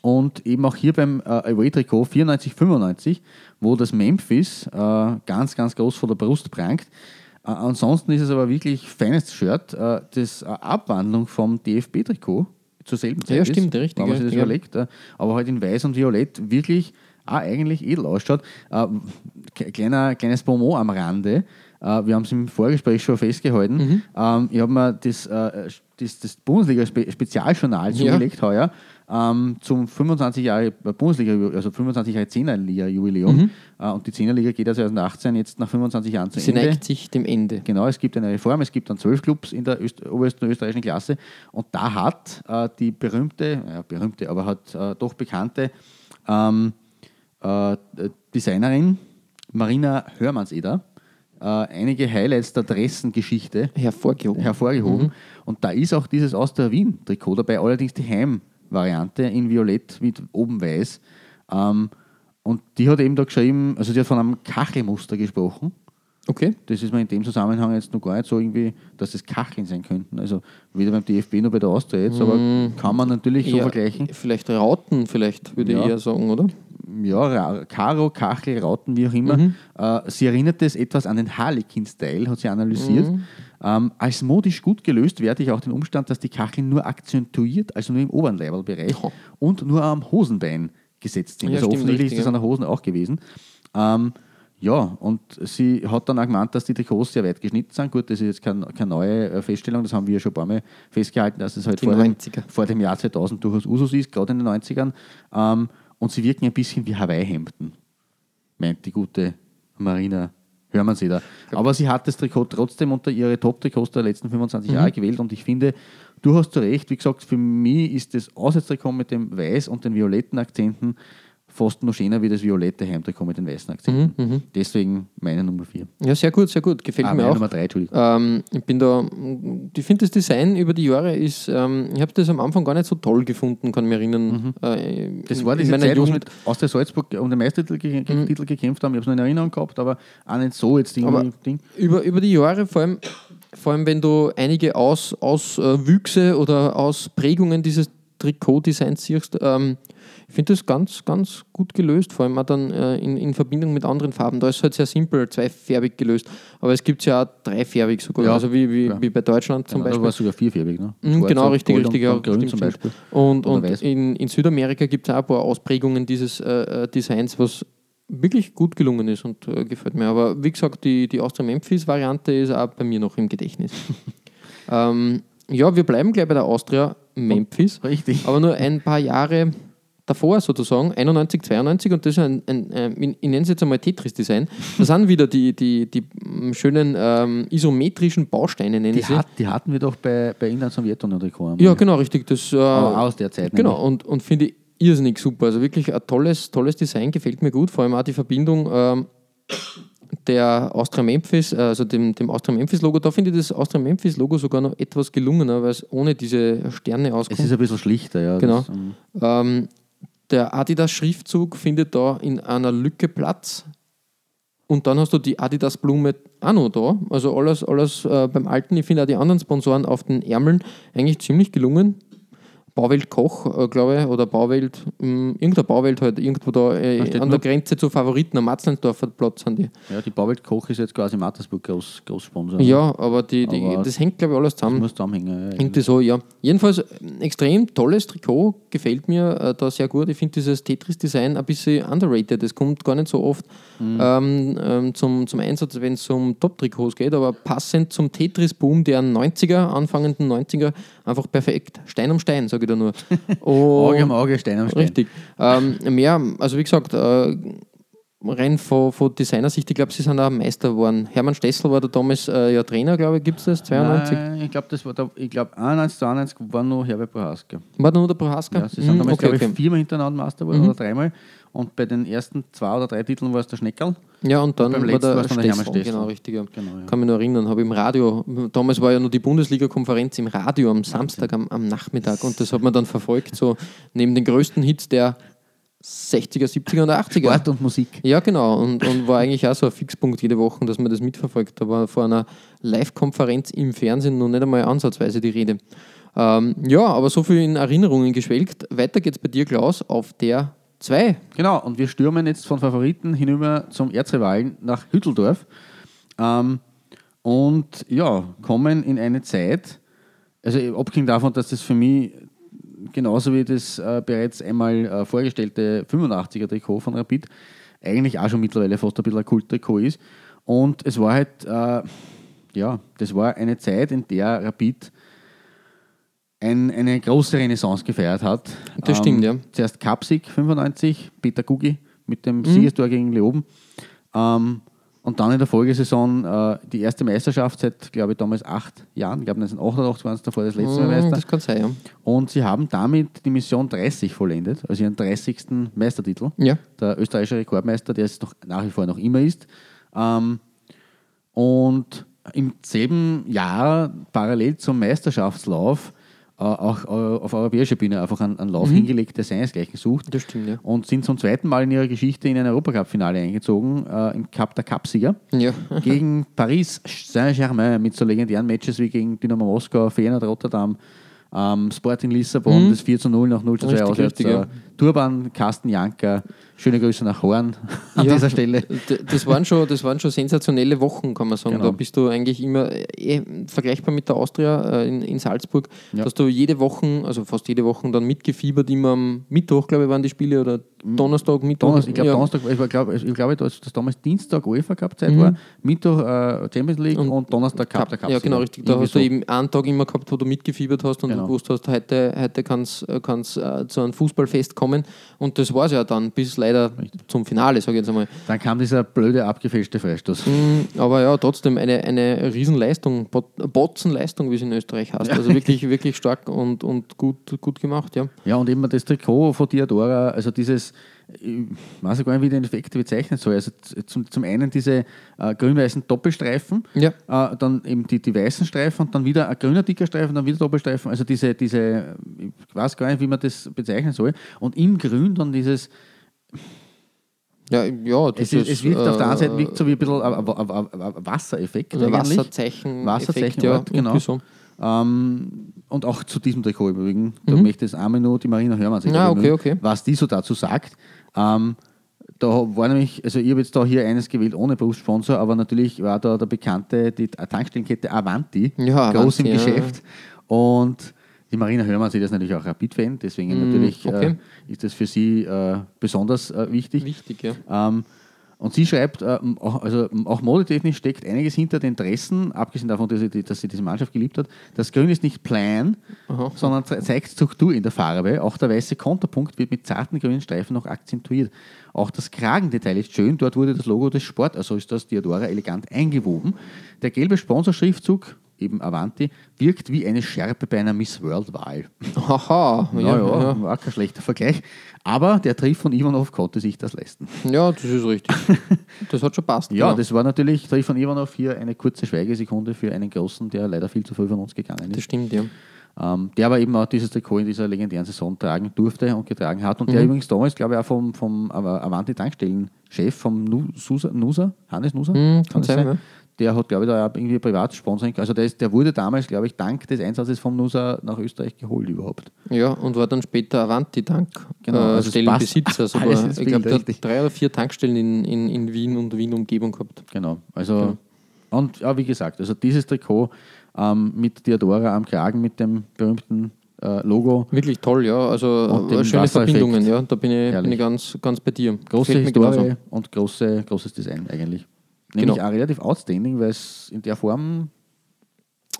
Und eben auch hier beim äh, Away-Trikot 94, 95, wo das Memphis äh, ganz, ganz groß vor der Brust prangt. Äh, ansonsten ist es aber wirklich feines Shirt, äh, das Abwandlung vom DFB-Trikot zur selben Zeit Ja, stimmt, ist, richtig, wenn man sich das ja. überlegt. Aber halt in weiß und violett wirklich auch eigentlich edel ausschaut. Äh, kleiner, kleines Bonbon am Rande. Äh, wir haben es im Vorgespräch schon festgehalten. Mhm. Ähm, ich habe mir das, äh, das, das Bundesliga-Spezialjournal Ja. zugelegt heuer ähm, zum 25 Jahre Bundesliga, also 25 Jahre 10er Liga Jubiläum. Äh, und die 10er Liga geht ja 2018 jetzt nach 25 Jahren zu Mhm. Sie Ende. neigt sich dem Ende. Genau, es gibt eine Reform, es gibt dann zwölf Clubs in der Öst obersten österreichischen Klasse und da hat äh, die berühmte, ja, berühmte, aber hat äh, doch bekannte ähm, äh, Designerin Marina Hörmannseder äh, einige Highlights der Dressengeschichte Hervorgehoben. hervorgehoben. Und da ist auch dieses Austria Wien-Trikot dabei, allerdings die Heimvariante in Violett mit oben weiß. Ähm, und die hat eben da geschrieben, also sie hat von einem Kachelmuster gesprochen. okay. Das ist mir in dem Zusammenhang jetzt noch gar nicht so irgendwie, dass es Kacheln sein könnten. Also weder beim DFB noch bei der Austria jetzt, aber kann man natürlich so vergleichen. Vielleicht Rauten, vielleicht, würde Ja. ich eher sagen, oder? Ja, Karo, Kachel, Rauten, wie auch immer. Mhm. Äh, sie erinnert es etwas an den Harlequin-Style, hat sie analysiert. Mhm. Ähm, als modisch gut gelöst werte ich auch den Umstand, dass die Kacheln nur akzentuiert, also nur im oberen Leiberbereich und nur am Hosenbein gesetzt sind. Ja, also offensichtlich richtig, ist das ja. an der Hosen auch gewesen. Ähm, ja, und sie hat dann auch gemeint, dass die Trikots sehr weit geschnitten sind. Gut, das ist jetzt kein, keine neue äh, Feststellung, das haben wir ja schon ein paar Mal festgehalten, dass es halt vor dem, 90er. vor dem Jahr 2000 durchaus Usus ist, gerade in den 90ern. Ähm, und sie wirken ein bisschen wie Hawaii-Hemden, meint die gute Marina. Wir sie da. Aber sie hat das Trikot trotzdem unter ihre Top-Trikots der letzten 25 Mhm. Jahre gewählt und ich finde, du hast zu Recht, wie gesagt, für mich ist das Auswärtstrikot mit dem weiß und den violetten Akzenten fast noch schöner wie das violette Heimtrikot mit den weißen Akzenten. Deswegen meine Nummer 4. Ja, sehr gut, sehr gut. Gefällt Ah, mir meine auch. Nummer 3, Entschuldigung. Ähm, ich bin da, ich finde das Design über die Jahre ist, ähm, ich habe das am Anfang gar nicht so toll gefunden, kann mich erinnern. Äh, Mhm. Das in- war diese Zeit, wo Jugend. mit Austria Salzburg um den Meistertitel ge ge Titel gekämpft haben. Ich habe es noch in Erinnerung gehabt, aber auch nicht so jetzt irgendwie Ding. Über, über die Jahre, vor allem, vor allem wenn du einige Aus, Auswüchse oder Ausprägungen dieses Trikotdesigns siehst, ähm, ich finde das ganz, ganz gut gelöst, vor allem auch dann äh, in, in Verbindung mit anderen Farben. Da ist es halt sehr simpel, zweifärbig gelöst. Aber es gibt es ja auch dreifärbig sogar, Ja, also wie, wie, klar. wie bei Deutschland zum Genau, da Beispiel. war es sogar vierfärbig. Ne? Mhm, genau, richtig, Gold richtig. Und, Ja, Grün zum. Beispiel. Und, und in, in Südamerika gibt es auch ein paar Ausprägungen dieses äh, äh, Designs, was wirklich gut gelungen ist und äh, gefällt mir. Aber wie gesagt, die, die Austria-Memphis-Variante ist auch bei mir noch im Gedächtnis. (laughs) ähm, ja, wir bleiben gleich bei der Austria Memphis, Richtig. aber nur ein paar Jahre davor sozusagen, 91, 92, und das ist ein, ein, ein ich nenne es jetzt einmal Tetris-Design. Da sind wieder die, die, die mm, schönen ähm, isometrischen Bausteine, nenne Die, ich sie. hat, die hatten wir doch bei, bei Inland Sowjetunion Trikot. Ja, genau, richtig. Das, äh, aus der Zeit. Genau, und, und finde ich irrsinnig super. Also wirklich ein tolles, tolles Design, gefällt mir gut. Vor allem auch die Verbindung ähm, der Austria Memphis, äh, also dem, dem Austria Memphis Logo. Da finde ich das Austria Memphis Logo sogar noch etwas gelungener, weil es ohne diese Sterne Es auskommt. ist ein bisschen schlichter, ja. Genau. Das, ähm, Ähm, der Adidas-Schriftzug findet da in einer Lücke Platz. Und dann hast du die Adidas-Blume auch noch da. Also alles, alles äh, beim Alten. Ich finde auch die anderen Sponsoren auf den Ärmeln eigentlich ziemlich gelungen. Bauwelt Koch, äh, glaube ich, oder Bauwelt, mh, irgendeine Bauwelt halt, irgendwo da äh, an der nur- Grenze zu Favoriten am Matzleinsdorfer Platz sind die. ja, die Bauwelt Koch ist jetzt quasi Mattersburg groß, Großsponsor. Ja, aber, die, die, Aber- das hängt, glaube ich, alles zusammen. Muss zusammenhängen. Ja, Irgendwie so, ja. Jedenfalls ein extrem tolles Trikot, gefällt mir äh, da sehr gut. Ich finde dieses Tetris-Design ein bisschen underrated. Es kommt gar nicht so oft ähm, ähm, zum, zum Einsatz, wenn es um Top-Trikots geht, aber passend zum Tetris-Boom der 90er, anfangenden 90er, einfach perfekt. Stein um Stein, sage ich da nur. Auge (laughs) Und, Auge, Stein am Stein. richtig. Ähm, mehr, also wie gesagt, äh, rein von, von Designersicht, ich glaube, sie sind auch Meister geworden. Hermann Stessel war da damals äh, ja Trainer, glaube ich, gibt es das? 92? Nein, ich glaube, das war da, ich glaube, 91 zu 91 war noch Herbert Prohaska. War da nur der Prohaska? Ja, sie sind Mhm, damals, okay, glaube ich, okay. viermal hintereinander Meister geworden oder dreimal. Und bei den ersten zwei oder drei Titeln war es der Schneckerl. Ja, und dann beim war der war der Stessel. Stessel. Genau, richtig. Genau, ja. Kann mich noch erinnern, habe im Radio, damals war ja noch die Bundesliga-Konferenz im Radio am Samstag am, am Nachmittag und das hat man dann verfolgt, so neben den größten Hits der 60er, 70er und 80er. Sport und Musik. Ja, genau. Und, und war eigentlich auch so ein Fixpunkt jede Woche, dass man das mitverfolgt. Da war vor einer Live-Konferenz im Fernsehen noch nicht einmal ansatzweise die Rede. Ähm, ja, aber so viel in Erinnerungen geschwelgt. Weiter geht's bei dir, Klaus, auf der 2. Genau, und wir stürmen jetzt von Favoriten hinüber zum Erzrivalen nach Hütteldorf. Ähm, und ja, kommen in eine Zeit, also abgesehen davon, dass das für mich genauso wie das äh, bereits einmal äh, vorgestellte 85er Trikot von Rapid eigentlich auch schon mittlerweile fast ein bisschen ein Kulttrikot ist. Und es war halt, äh, ja, das war eine Zeit, in der Rapid ein, eine große Renaissance gefeiert hat. Ähm, Das stimmt, ja. Zuerst Kapsig 95, Peter Gugi mit dem Siegestor gegen Leoben. Ähm, und dann in der Folgesaison äh, die erste Meisterschaft seit, glaube ich, damals acht Jahren. Ich glaube, 1988 waren es davor das letzte Mal Mm, Meister. Das kann sein, ja. Und sie haben damit die Mission 30 vollendet, also ihren 30. Meistertitel. Ja. Der österreichische Rekordmeister, der es noch, nach wie vor noch immer ist. Ähm, und im selben Jahr parallel zum Meisterschaftslauf auch äh, auf europäischer Bühne einfach einen, einen Lauf hingelegt, der seinesgleichen sucht. Das stimmt, ja. Und sind zum zweiten Mal in ihrer Geschichte in ein Europacup-Finale eingezogen, äh, im Cup der Cupsieger Ja. (laughs) gegen Paris Saint-Germain mit so legendären Matches wie gegen Dynamo Moskau, Feyenoord Rotterdam, ähm, Sporting Lissabon, das 4 zu 0 nach 0 zu 2 Richtig, auswärts. richtig, ja. äh, Turban, Carsten Janker, schöne Grüße nach Horn (laughs) an Ja, dieser Stelle. Das waren, schon, das waren schon sensationelle Wochen, kann man sagen. Genau. Da bist du eigentlich immer eh, vergleichbar mit der Austria äh, in, in Salzburg, Ja. dass du jede Woche, also fast jede Woche dann mitgefiebert, immer am Mittwoch, glaube ich, waren die Spiele oder Donnerstag, Mittwoch. Donnerstag, ich glaube, ja. Donnerstag, ich glaube, ich glaube dass das damals Dienstag UEFA Cup Zeit war, Mittwoch äh, Champions League und, Mhm. Und Donnerstag Cup der Cup. Ja, genau, richtig. Da Irgendwie hast du so. eben einen Tag immer gehabt, wo du mitgefiebert hast und Genau. du gewusst hast, heute, heute kann es äh, zu einem Fußballfest kommen. Und das war es ja dann, bis leider zum Finale, sage ich jetzt einmal. Dann kam dieser blöde abgefälschte Freistoß. Mm, Aber ja, trotzdem eine, eine Riesenleistung, Bot- Botzenleistung, wie es in Österreich heißt. Also wirklich, (laughs) wirklich stark und, und gut, gut gemacht, ja. Ja, und eben das Trikot von Diadora, also dieses, ich weiß gar nicht, wie ich den Effekt bezeichnen soll. Also zum, zum einen diese äh, grün-weißen Doppelstreifen, Ja. äh, dann eben die, die weißen Streifen und dann wieder ein grüner dicker Streifen, dann wieder Doppelstreifen. Also diese, diese, ich weiß gar nicht, wie man das bezeichnen soll. Und im Grün dann dieses, Ja, ja es, das ist, es wirkt auf der einen Seite äh, wirkt so wie ein bisschen ein, ein, ein, Wassereffekt ein. Wasserzeichen. Wasserzeichen, ja, genau. So. Ähm, und auch zu diesem Trikot im Übrigen. Da möchte jetzt einmal nur die Marina Hörmann sich Mhm. Ah, okay, okay. was die so dazu sagt. Ähm, da war nämlich, also ich habe jetzt da hier eines gewählt ohne Berufssponsor, aber natürlich war da der bekannte, die Tankstellenkette Avanti, Ja, groß Avanti, im ja, Geschäft. Und die Marina Hörmann, sie ist natürlich auch Rapid-Fan, deswegen natürlich okay. äh, ist das für sie äh, besonders äh, wichtig. Wichtig, ja. Ähm, und sie schreibt, äh, auch, also, auch modetechnisch steckt einiges hinter den Dressen, abgesehen davon, dass sie, dass sie diese Mannschaft geliebt hat. Das Grün ist nicht plain, sondern ze- zeigt Struktur in der Farbe. Auch der weiße Konterpunkt wird mit zarten grünen Streifen noch akzentuiert. Auch das Kragendetail ist schön. Dort wurde das Logo des Sport, also ist das Diadora elegant eingewoben. Der gelbe Sponsorschriftzug, eben Avanti, wirkt wie eine Schärpe bei einer Miss World-Wahl. (laughs) Haha, ja, Ja, ja, war kein schlechter Vergleich. Aber der Triff von Ivanov konnte sich das leisten. Ja, das ist richtig. (laughs) Das hat schon passt. Ja, genau. das war natürlich Triff von Ivanov hier eine kurze Schweigesekunde für einen Großen, der leider viel zu früh von uns gegangen das ist. stimmt, ja. Ähm, der aber eben auch dieses Trikot in dieser legendären Saison tragen durfte und getragen hat. Mhm. Und der übrigens damals, glaube ich, auch vom, vom Av- Avanti-Tankstellen-Chef, vom Nu- Susa, Nusa, Hannes Nusa, Mhm, kann das sein, ja. Der hat, glaube ich, da auch irgendwie Privatsponsoring, also der, ist, der wurde damals, glaube ich, dank des Einsatzes vom Nusa nach Österreich geholt überhaupt. Ja, und war dann später Avanti-Tank Genau, also es äh, Stellenbesitzer. (laughs) passt sogar. alles ins ich glaube, der hat drei oder vier Tankstellen in, in, in Wien und Wien-Umgebung gehabt. Genau. Also, und ja, wie gesagt, also dieses Trikot ähm, mit Diadora am Kragen, mit dem berühmten äh, Logo. Wirklich toll, ja. Also äh, schöne. Verbindungen, ja. Da bin ich, bin ich ganz, ganz bei dir. Große Historie und große, großes Design eigentlich. Nämlich Genau. auch relativ outstanding, weil es in der Form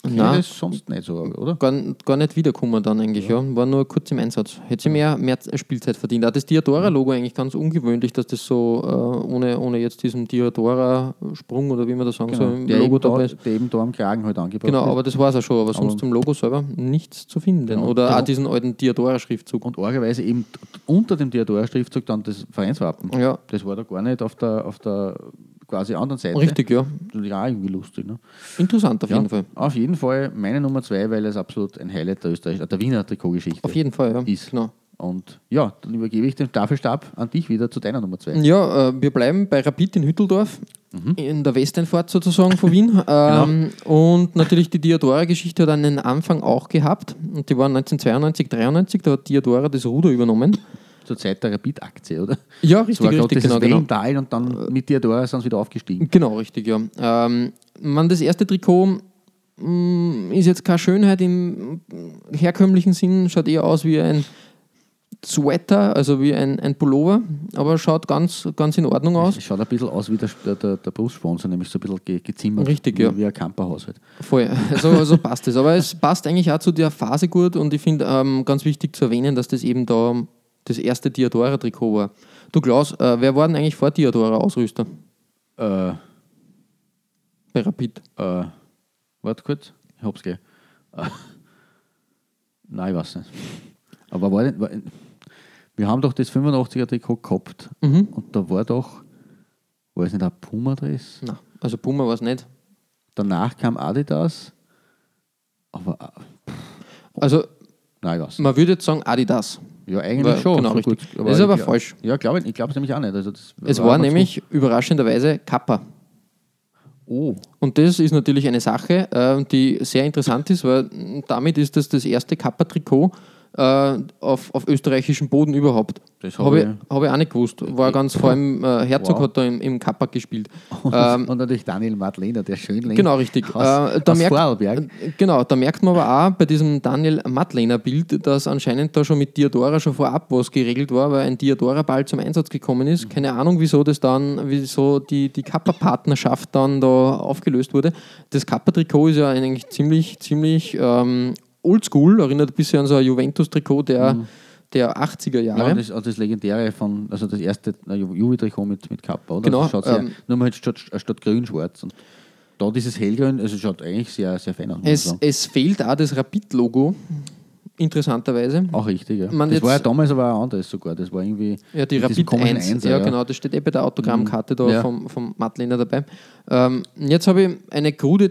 Nein. Sonst nicht so, oder? Gar, gar nicht wiederkommen dann eigentlich, ja. War nur kurz im Einsatz. Hätte sie mehr, mehr Spielzeit verdient. Auch das Diadora-Logo eigentlich ganz ungewöhnlich, dass das so äh, ohne, ohne jetzt diesen Diadora-Sprung oder wie man das sagen soll, im Der, Logo eben da, dabei ist. der eben da am Kragen halt angebracht Genau, ist. aber das war es auch schon. Aber sonst Aber- zum Logo selber nichts zu finden. Genau. Oder Ja. auch diesen alten Diadora-Schriftzug. Und argerweise eben unter dem Diadora-Schriftzug dann das Vereinswappen. Ja. Das war da gar nicht auf der, auf der quasi anderen Seite. Richtig, ja. Ja auch irgendwie lustig. Ne? Interessant auf Ja, jeden Fall. Auf jeden Fall meine Nummer zwei, weil es absolut ein Highlight der, Österreich, der Wiener Trikotgeschichte Auf jeden Fall, ja. ist. Genau. Und ja, dann übergebe ich den Staffelstab an dich wieder zu deiner Nummer zwei. Ja, äh, wir bleiben bei Rapid in Hütteldorf, in der Westeinfahrt sozusagen von Wien. (laughs) Ähm, Und natürlich die Diadora-Geschichte hat einen Anfang auch gehabt. Und die war 1992, 93, da hat Diadora das Ruder übernommen. Zur Zeit der Rapid-Aktie, oder? Ja, Das richtig, war gerade richtig, dieses genau, genau. Wellental und dann mit Diadora sind sie wieder aufgestiegen. Genau, richtig, ja. Ähm, man, das erste Trikot mh, ist jetzt keine Schönheit im herkömmlichen Sinn, schaut eher aus wie ein Sweater, also wie ein, ein Pullover, aber schaut ganz, ganz in Ordnung aus. Es schaut ein bisschen aus wie der, der, der, Brustsponsor, nämlich so ein bisschen ge, gezimmert. Richtig, wie, ja. Wie ein Camperhaus halt. Voll, (laughs) also, so passt es. Aber es passt eigentlich auch zu der Phase gut und ich finde ähm, ganz wichtig zu erwähnen, dass das eben da das erste Diadora-Trikot war. Du Klaus, äh, wer war denn eigentlich vor Diadora Ausrüster Äh, bei Rapid? äh, warte kurz, ich hab's gleich. Äh, nein, ich weiß nicht. Aber war, nicht- war, wir haben doch das 85er Trikot gehabt Mhm. und da war doch, war es nicht ein Puma-Dress? Na, also Puma war es nicht. danach kam Adidas. Aber, äh, Also nein, ich weiß. man würde jetzt sagen Adidas. Ja, eigentlich War- schon. genau, so. Gut, Das ist aber ich, falsch. Ja, glaube ich, ich glaube es nämlich auch nicht. Also das Es war ganz nämlich überraschenderweise Kappa. gut. Oh, Und das ist natürlich eine Sache, äh, die sehr interessant ist, weil damit ist das das erste Kappa-Trikot äh, auf, auf österreichischem Boden überhaupt. Das hab Habe ich, ich- hab ich auch nicht gewusst. War ganz (laughs) vor allem, äh, Herzog Wow. hat da im, im Kappa gespielt. (laughs) und, Ähm, und natürlich Daniel Madlener, der Schönling. Genau, richtig. Aus, Äh, da aus merkt- Vorarlberg. Genau, da merkt man aber auch bei diesem Daniel Madlener Bild, dass anscheinend da schon mit Diadora schon vorab was geregelt war, weil ein Diadora-Ball zum Einsatz gekommen ist. Mhm. Keine Ahnung, wieso das dann, wieso die, die Kappa-Partnerschaft dann da aufgelöst wurde. Das Kappa-Trikot ist ja eigentlich ziemlich, ziemlich ähm, oldschool, erinnert ein bisschen an so ein Juventus-Trikot der, der 80er Jahre. Mhm. Ja, das, also das legendäre von, also das erste äh, Ju- Juve-Trikot mit, mit Kappa, oder? Genau, sehr, ähm, nur mal statt, statt grün-schwarz. Und da dieses hellgrün, also schaut eigentlich sehr, sehr fein aus. es, es fehlt auch das Rapid-Logo, interessanterweise. Auch richtig, ja. Man das war ja damals aber auch anderes sogar. Das war irgendwie. Ja, die Rapid komischen 1. Einser, ja, genau, das steht eh bei der Autogrammkarte da Ja. vom, vom Mattlehner dabei. Ähm, jetzt habe ich eine krude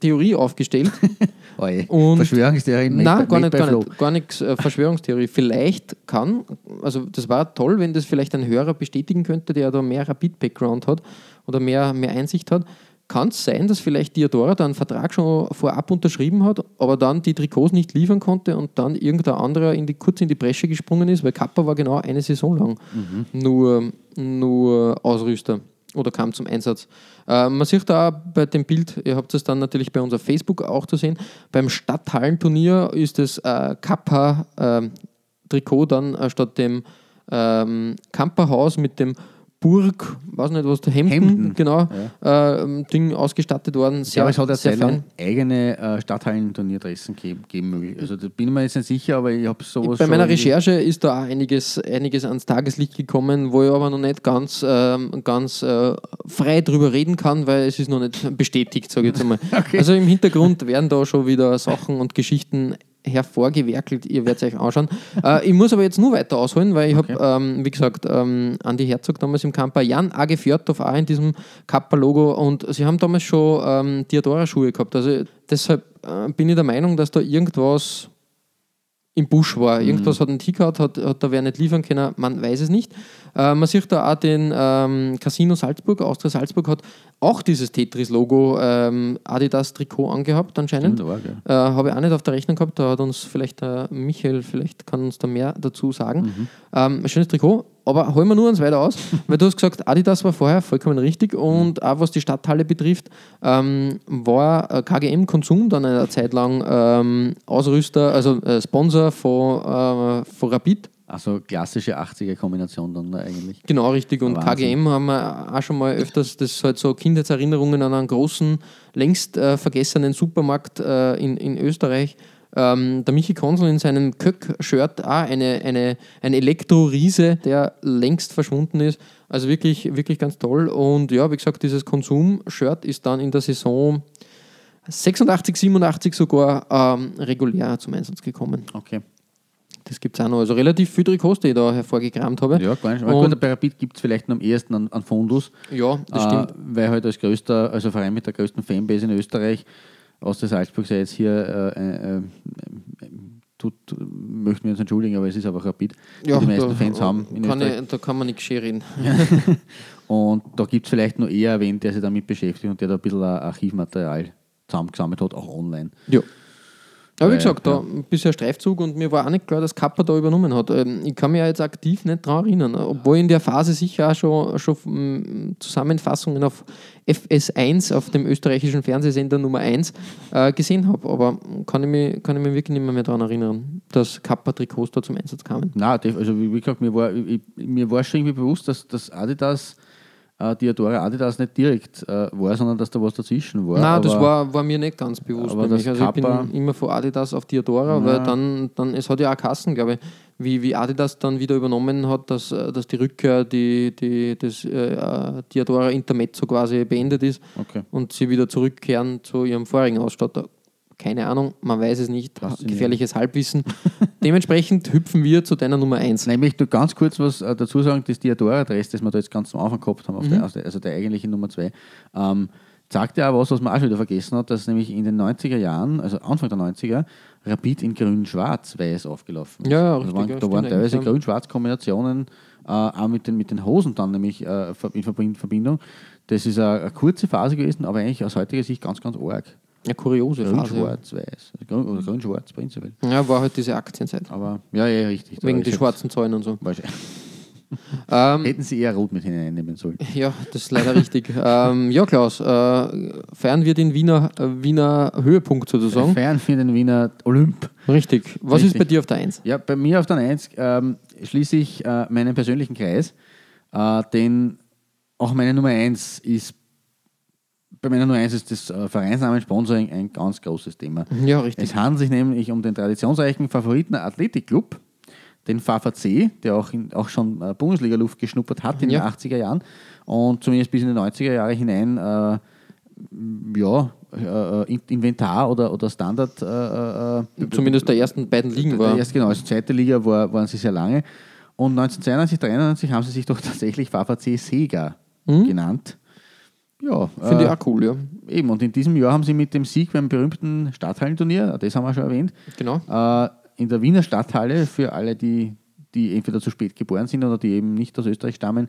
Theorie aufgestellt. (laughs) Und- Verschwörungstheorien. made Nein, gar nicht, gar nicht, gar nichts äh, Verschwörungstheorie. Vielleicht kann, also das war toll, wenn das vielleicht ein Hörer bestätigen könnte, der da mehr Rapid-Background hat oder mehr, mehr Einsicht hat. Kann es sein, dass vielleicht Diadora da einen Vertrag schon vorab unterschrieben hat, aber dann die Trikots nicht liefern konnte und dann irgendein anderer in die, kurz in die Bresche gesprungen ist, weil Kappa war genau eine Saison lang nur, nur Ausrüster oder kam zum Einsatz. Äh, man sieht da bei dem Bild, ihr habt es dann natürlich bei uns auf Facebook auch zu sehen, beim Stadthallenturnier ist das äh, Kappa-Trikot dann äh, statt dem ähm, Kamperhaus mit dem Burg, weiß nicht was, Hemden, Hemden, genau, äh, Ding ausgestattet worden. Sehr, Ja, aber es hat ja sehr fein. eigene äh, Stadthallen-Turnierdressen geben, geben möglich. Also da bin ich mir jetzt nicht sicher, aber ich habe sowas Bei meiner Recherche ist da auch einiges, einiges ans Tageslicht gekommen, wo ich aber noch nicht ganz, ähm, ganz äh, frei drüber reden kann, weil es ist noch nicht bestätigt, sage ich jetzt einmal. (laughs) Also im Hintergrund werden da schon wieder Sachen und Geschichten hervorgewerkelt, ihr werdet es euch anschauen. äh, ich muss aber jetzt nur weiter ausholen, weil ich habe, ähm, wie gesagt, ähm, Andi Herzog damals im Camper, Jan Age Fjordhoff auch in diesem Kappa-Logo und sie haben damals schon ähm, Diadora-Schuhe gehabt. Also deshalb äh, bin ich der Meinung, dass da irgendwas im Busch war. Mhm. Irgendwas hat nicht hingehauen, hat, hat da wer nicht liefern können, man weiß es nicht. Äh, man sieht da auch den ähm, Casino Salzburg, Austria Salzburg hat auch dieses Tetris-Logo ähm, Adidas-Trikot angehabt anscheinend. Stimmt. Äh, Habe ich auch nicht auf der Rechnung gehabt, da hat uns vielleicht äh, Michael, vielleicht kann uns da mehr dazu sagen. Mhm. Ähm, schönes Trikot, aber holen wir nur uns weiter aus, (laughs) weil du hast gesagt, Adidas war vorher vollkommen richtig und auch was die Stadthalle betrifft, ähm, war äh, KGM Konsum dann eine Zeit lang ähm, Ausrüster, also äh, Sponsor von, äh, von Rapid. Also klassische 80er-Kombination dann eigentlich. Genau, richtig. Und Wahnsinn. KGM haben wir auch schon mal öfters, das ist halt so Kindheitserinnerungen an einen großen, längst äh, vergessenen Supermarkt äh, in, in Österreich. Ähm, der Michi Konsul in seinem Köck-Shirt auch eine, eine, ein Elektro-Riese, der längst verschwunden ist. Also wirklich, wirklich ganz toll. Und ja, wie gesagt, dieses Konsum-Shirt ist dann in der Saison 86, 87 sogar ähm, regulär zum Einsatz gekommen. Okay. Das gibt es auch noch. Also relativ viel Trikots, die ich da hervorgekramt habe. Ja, gar nicht. Aber Und- gut, bei Rapid gibt es vielleicht noch am ehesten an, an Fundus. Ja, das äh, stimmt. Weil halt als größter, also Verein mit der größten Fanbase in Österreich, Austria Salzburg sei jetzt hier, äh, äh, äh, tut, möchten wir uns entschuldigen, aber es ist einfach Rapid, die die meisten Fans haben in kann ich, da kann man nichts schön reden. (laughs) Und da gibt es vielleicht noch eher wen, der sich damit beschäftigt und der da ein bisschen Archivmaterial zusammengesammelt hat, auch online. Ja. Aber wie gesagt, da ja. ein bisschen Streifzug und mir war auch nicht klar, dass Kappa da übernommen hat. Ähm, Ich kann mich ja jetzt aktiv nicht daran erinnern, obwohl ich in der Phase sicher auch schon, schon mm, Zusammenfassungen auf FS1, auf dem österreichischen Fernsehsender Nummer 1, äh, gesehen habe. Aber kann ich, mich, kann ich mich wirklich nicht mehr, mehr daran erinnern, dass Kappa-Trikots da zum Einsatz kamen. Nein, also wie wie gesagt, mir war, ich, mir war schon irgendwie bewusst, dass, dass Adidas, äh, Diadora Adidas nicht direkt äh, war, sondern dass da was dazwischen war. Nein, das Aber- war, war mir nicht ganz bewusst aber das Also ich Kappa- bin immer von Adidas auf Diadora, weil dann, dann, es hat ja auch Kassen, glaube ich, wie, wie Adidas dann wieder übernommen hat, dass, äh, dass die Rückkehr die, die, des äh, äh, Diadora Intermezzo quasi beendet ist Okay. und sie wieder zurückkehren zu ihrem vorigen Ausstatter. Keine Ahnung, man weiß es nicht. Gefährliches Halbwissen. (laughs) Dementsprechend hüpfen wir zu deiner Nummer 1. Nämlich du ganz kurz was äh, dazu sagen, das Diadora-Dress, das wir da jetzt ganz am Anfang gehabt haben, auf Mhm. der, also der- also eigentliche Nummer 2, ähm, Sagt ja auch was, was man auch schon wieder vergessen hat, dass nämlich in den 90er Jahren, also Anfang der 90er, Rapid in grün-schwarz-weiß aufgelaufen ist. Ja, also richtig, waren, ja, da waren teilweise grün-schwarz-Kombinationen äh, auch mit den, mit den Hosen dann nämlich äh, in Verbind- Verbindung. Das ist eine, eine kurze Phase gewesen, aber eigentlich aus heutiger Sicht ganz, ganz arg. Ja, kuriose Phase. Ja. Grün-schwarz-weiß. Also grün, grün-schwarz prinzipiell. ja, war halt diese Aktienzeit. Aber ja, ja, richtig. Wegen die jetzt- schwarzen Zäunen und so. Wahrscheinlich. (laughs) Ähm, Hätten sie eher rot mit hineinnehmen sollen. ja, das ist leider richtig. (laughs) Ähm, ja, Klaus, äh, feiern wir den Wiener, äh, Wiener Höhepunkt sozusagen. Fern für den Wiener Olymp. Richtig. Was Richtig. ist bei dir auf der Eins? Ja, bei mir auf der 1 ähm, schließe ich äh, meinen persönlichen Kreis, äh, denn auch meine Nummer 1 ist, bei meiner Nummer 1 ist das äh, Vereinsnamen Sponsoring ein ganz großes Thema. Ja, richtig. Es handelt sich nämlich um den traditionsreichen Favoriten Athletikclub, den VVC, der auch, in, auch schon äh, Bundesliga-Luft geschnuppert hat in Ja. den 80er Jahren und zumindest bis in die 90er Jahre hinein äh, ja, äh, In- Inventar oder, oder Standard äh, äh, Zumindest der ersten beiden Ligen war. der erste, genau, also zweite Liga war, waren sie sehr lange. Und 1992, 93 haben sie sich doch tatsächlich VVC Sega genannt. Ja, Finde äh, ich auch cool, ja. eben. Und in diesem Jahr haben sie mit dem Sieg beim berühmten Stadthallenturnier, das haben wir schon erwähnt, Genau. äh, in der Wiener Stadthalle für alle, die, die entweder zu spät geboren sind oder die eben nicht aus Österreich stammen,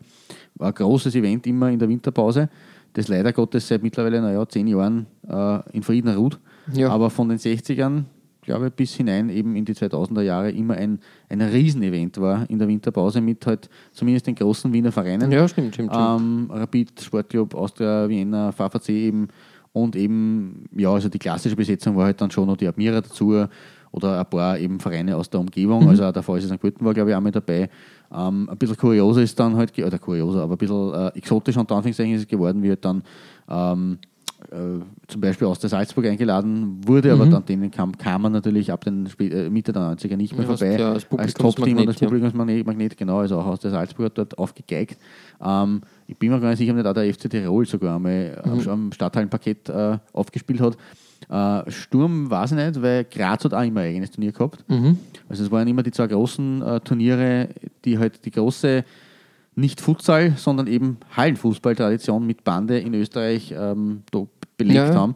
war ein großes Event immer in der Winterpause, das leider Gottes seit mittlerweile naja, zehn Jahren äh, in Frieden ruht. Ja. Aber von den 60ern, glaube bis hinein eben in die 2000er Jahre immer ein, ein Riesenevent war in der Winterpause mit halt zumindest den großen Wiener Vereinen. Ja, stimmt, stimmt. stimmt. Ähm, Rapid, Sportclub, Austria, Vienna, VVC eben und eben, ja, also die klassische Besetzung war halt dann schon noch die Admira dazu oder ein paar eben Vereine aus der Umgebung, also auch der VfC St. Pölten war, glaube ich, auch mit dabei. Ähm, ein bisschen kurioser ist dann halt, oder kurioser, aber ein bisschen äh, exotisch unter Anführungszeichen ist es geworden, wie halt dann ähm, äh, zum Beispiel aus der Salzburg eingeladen wurde, aber dann denen kam, kam man natürlich ab den Spä- äh, Mitte der 90er nicht mehr Ja, vorbei. als als Top-Team und als. Publikumsmagnet, Magnet, genau, also auch aus der Salzburg hat dort aufgegeigt. Ähm, ich bin mir gar nicht sicher, ob nicht auch der FC Tirol sogar einmal am- Mhm. am Stadthallenparkett äh, aufgespielt hat. Äh, Sturm weiß ich nicht, weil Graz hat auch immer ein eigenes Turnier gehabt. Mhm. Also es waren immer die zwei großen äh, Turniere, die halt die große nicht Futsal, sondern eben Hallenfußball-Tradition mit Bande in Österreich ähm, da belegt Ja, haben.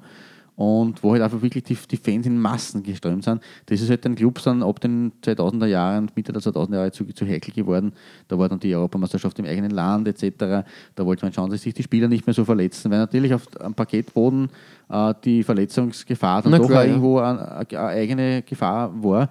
Und wo halt einfach wirklich die, die Fans in Massen geströmt sind. Das ist halt den Clubs dann ab den 2000er Jahren, Mitte der 2000er Jahre zu, zu heikel geworden. Da war dann die Europameisterschaft im eigenen Land etc. Da wollte man schauen, dass sich die Spieler nicht mehr so verletzen, weil natürlich auf am Parkettboden äh, die Verletzungsgefahr dann Na doch klar, auch ja. irgendwo eine, eine eigene Gefahr war.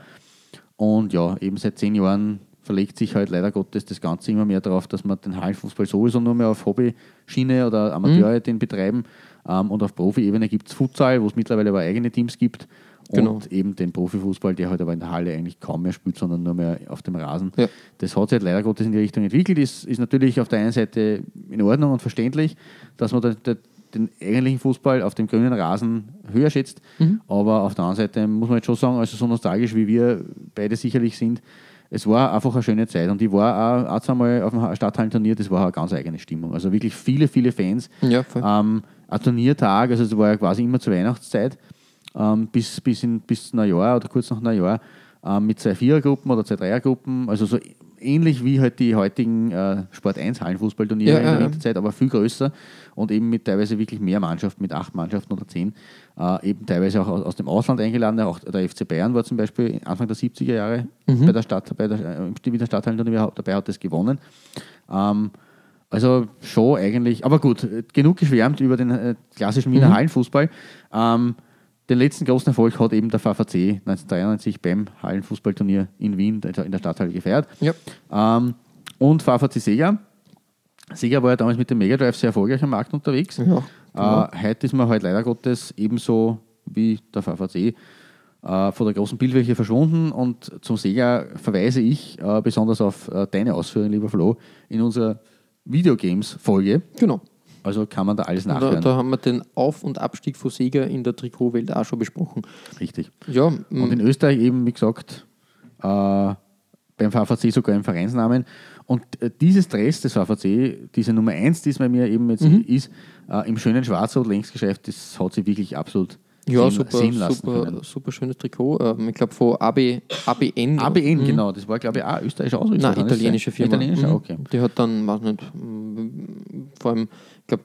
Und ja, eben seit zehn Jahren verlegt sich halt leider Gottes das Ganze immer mehr darauf, dass man den Hallenfußball sowieso nur mehr auf Hobbyschiene oder Amateure Mhm. den betreiben. Ähm, und auf Profi-Ebene gibt es Futsal, wo es mittlerweile aber eigene Teams gibt. Und Genau. eben den Profifußball, der halt aber in der Halle eigentlich kaum mehr spielt, sondern nur mehr auf dem Rasen. Ja. Das hat sich halt leider Gottes in die Richtung entwickelt. Ist, ist natürlich auf der einen Seite in Ordnung und verständlich, dass man da, da, den eigentlichen Fußball auf dem grünen Rasen höher schätzt. Mhm. Aber auf der anderen Seite muss man jetzt schon sagen, also so nostalgisch wie wir beide sicherlich sind, es war einfach eine schöne Zeit. Und ich war auch, auch zweimal auf dem Stadthallenturnier, das war eine ganz eigene Stimmung. Also wirklich viele, viele Fans. Ja. Ähm, ein Turniertag, also es war ja quasi immer zur Weihnachtszeit, ähm, bis, bis, in, bis Neujahr oder kurz nach Neujahr, ähm, mit zwei Vierergruppen oder zwei Dreiergruppen, also so ähnlich wie halt die heutigen äh, Sport 1 Hallenfußballturniere Ja, in der. Winterzeit, aber viel größer und eben mit teilweise wirklich mehr Mannschaften, mit acht Mannschaften oder zehn, äh, eben teilweise auch aus, aus dem Ausland eingeladen. Auch der FC Bayern war zum Beispiel Anfang der 70er Jahre Mhm. bei der Stadt, bei der, äh, Wiener Stadthallenturnier dabei, hat das gewonnen. Ähm, also schon eigentlich, aber gut, genug geschwärmt über den äh, klassischen Wiener Hallenfußball. Ähm, den letzten großen Erfolg hat eben der VVC 1993 beim Hallenfußballturnier in Wien in der Stadthalle gefeiert. Ja. Ähm, und VVC Sega. Sega war ja damals mit dem Mega Drive sehr erfolgreich am Markt unterwegs. Ja, genau. äh, heute ist man halt leider Gottes ebenso wie der VVC äh, von der großen Bildfläche verschwunden und zum Sega verweise ich äh, besonders auf äh, deine Ausführungen, lieber Flo, in unserer Videogames-Folge. Genau. Also kann man da alles Da, nachhören. da haben wir den Auf- und Abstieg von Sega in der Trikotwelt auch schon besprochen. Richtig. Ja, Und m, in Österreich eben, wie gesagt, äh, beim VVC sogar im Vereinsnamen. Und äh, dieses Dress des VVC, diese Nummer 1, die es bei mir eben jetzt Mhm. ist, äh, im schönen Schwarz-Rot längsgeschäft, das hat sie wirklich absolut ja super, sehen lassen super, können. super schönes Trikot. Ähm, ich glaube von AB, ABN. ABN, Mhm. genau, das war glaube ich auch österreichische Ausrüstung. Nein, italienische? Firma. Italienische, Mhm. okay. Die hat dann, weiß nicht, m, vor allem, ich glaube,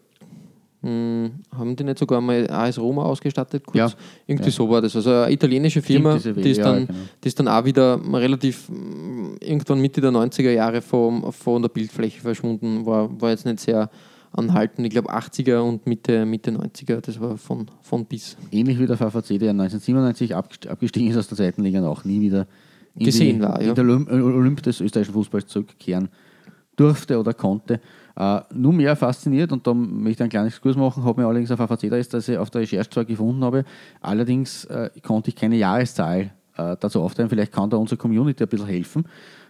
Hm, haben die nicht sogar mal AS Roma ausgestattet? Kurz? Ja. Irgendwie Ja. so war das. Also eine italienische Firma, die ist, ja, dann, genau. die ist dann auch wieder relativ mm, irgendwann Mitte der 90er Jahre von, von der Bildfläche verschwunden. War, war jetzt nicht sehr anhaltend. Ich glaube 80er und Mitte, Mitte 90er, das war von, von bis. Ähnlich wie der VVC, der 1997 abgest- abgestiegen ist aus der zweiten Liga und auch nie wieder in, Gesehen die, war, ja. in der Olymp, Olymp des österreichischen Fußballs zurückkehren durfte oder konnte. Äh, nur mehr fasziniert, und da möchte ich einen kleinen Exkurs machen, habe mir allerdings auf VVC da ist, dass ich auf der Recherche zwar gefunden habe, allerdings äh, konnte ich keine Jahreszahl äh, dazu aufteilen. Vielleicht kann da unsere Community ein bisschen helfen,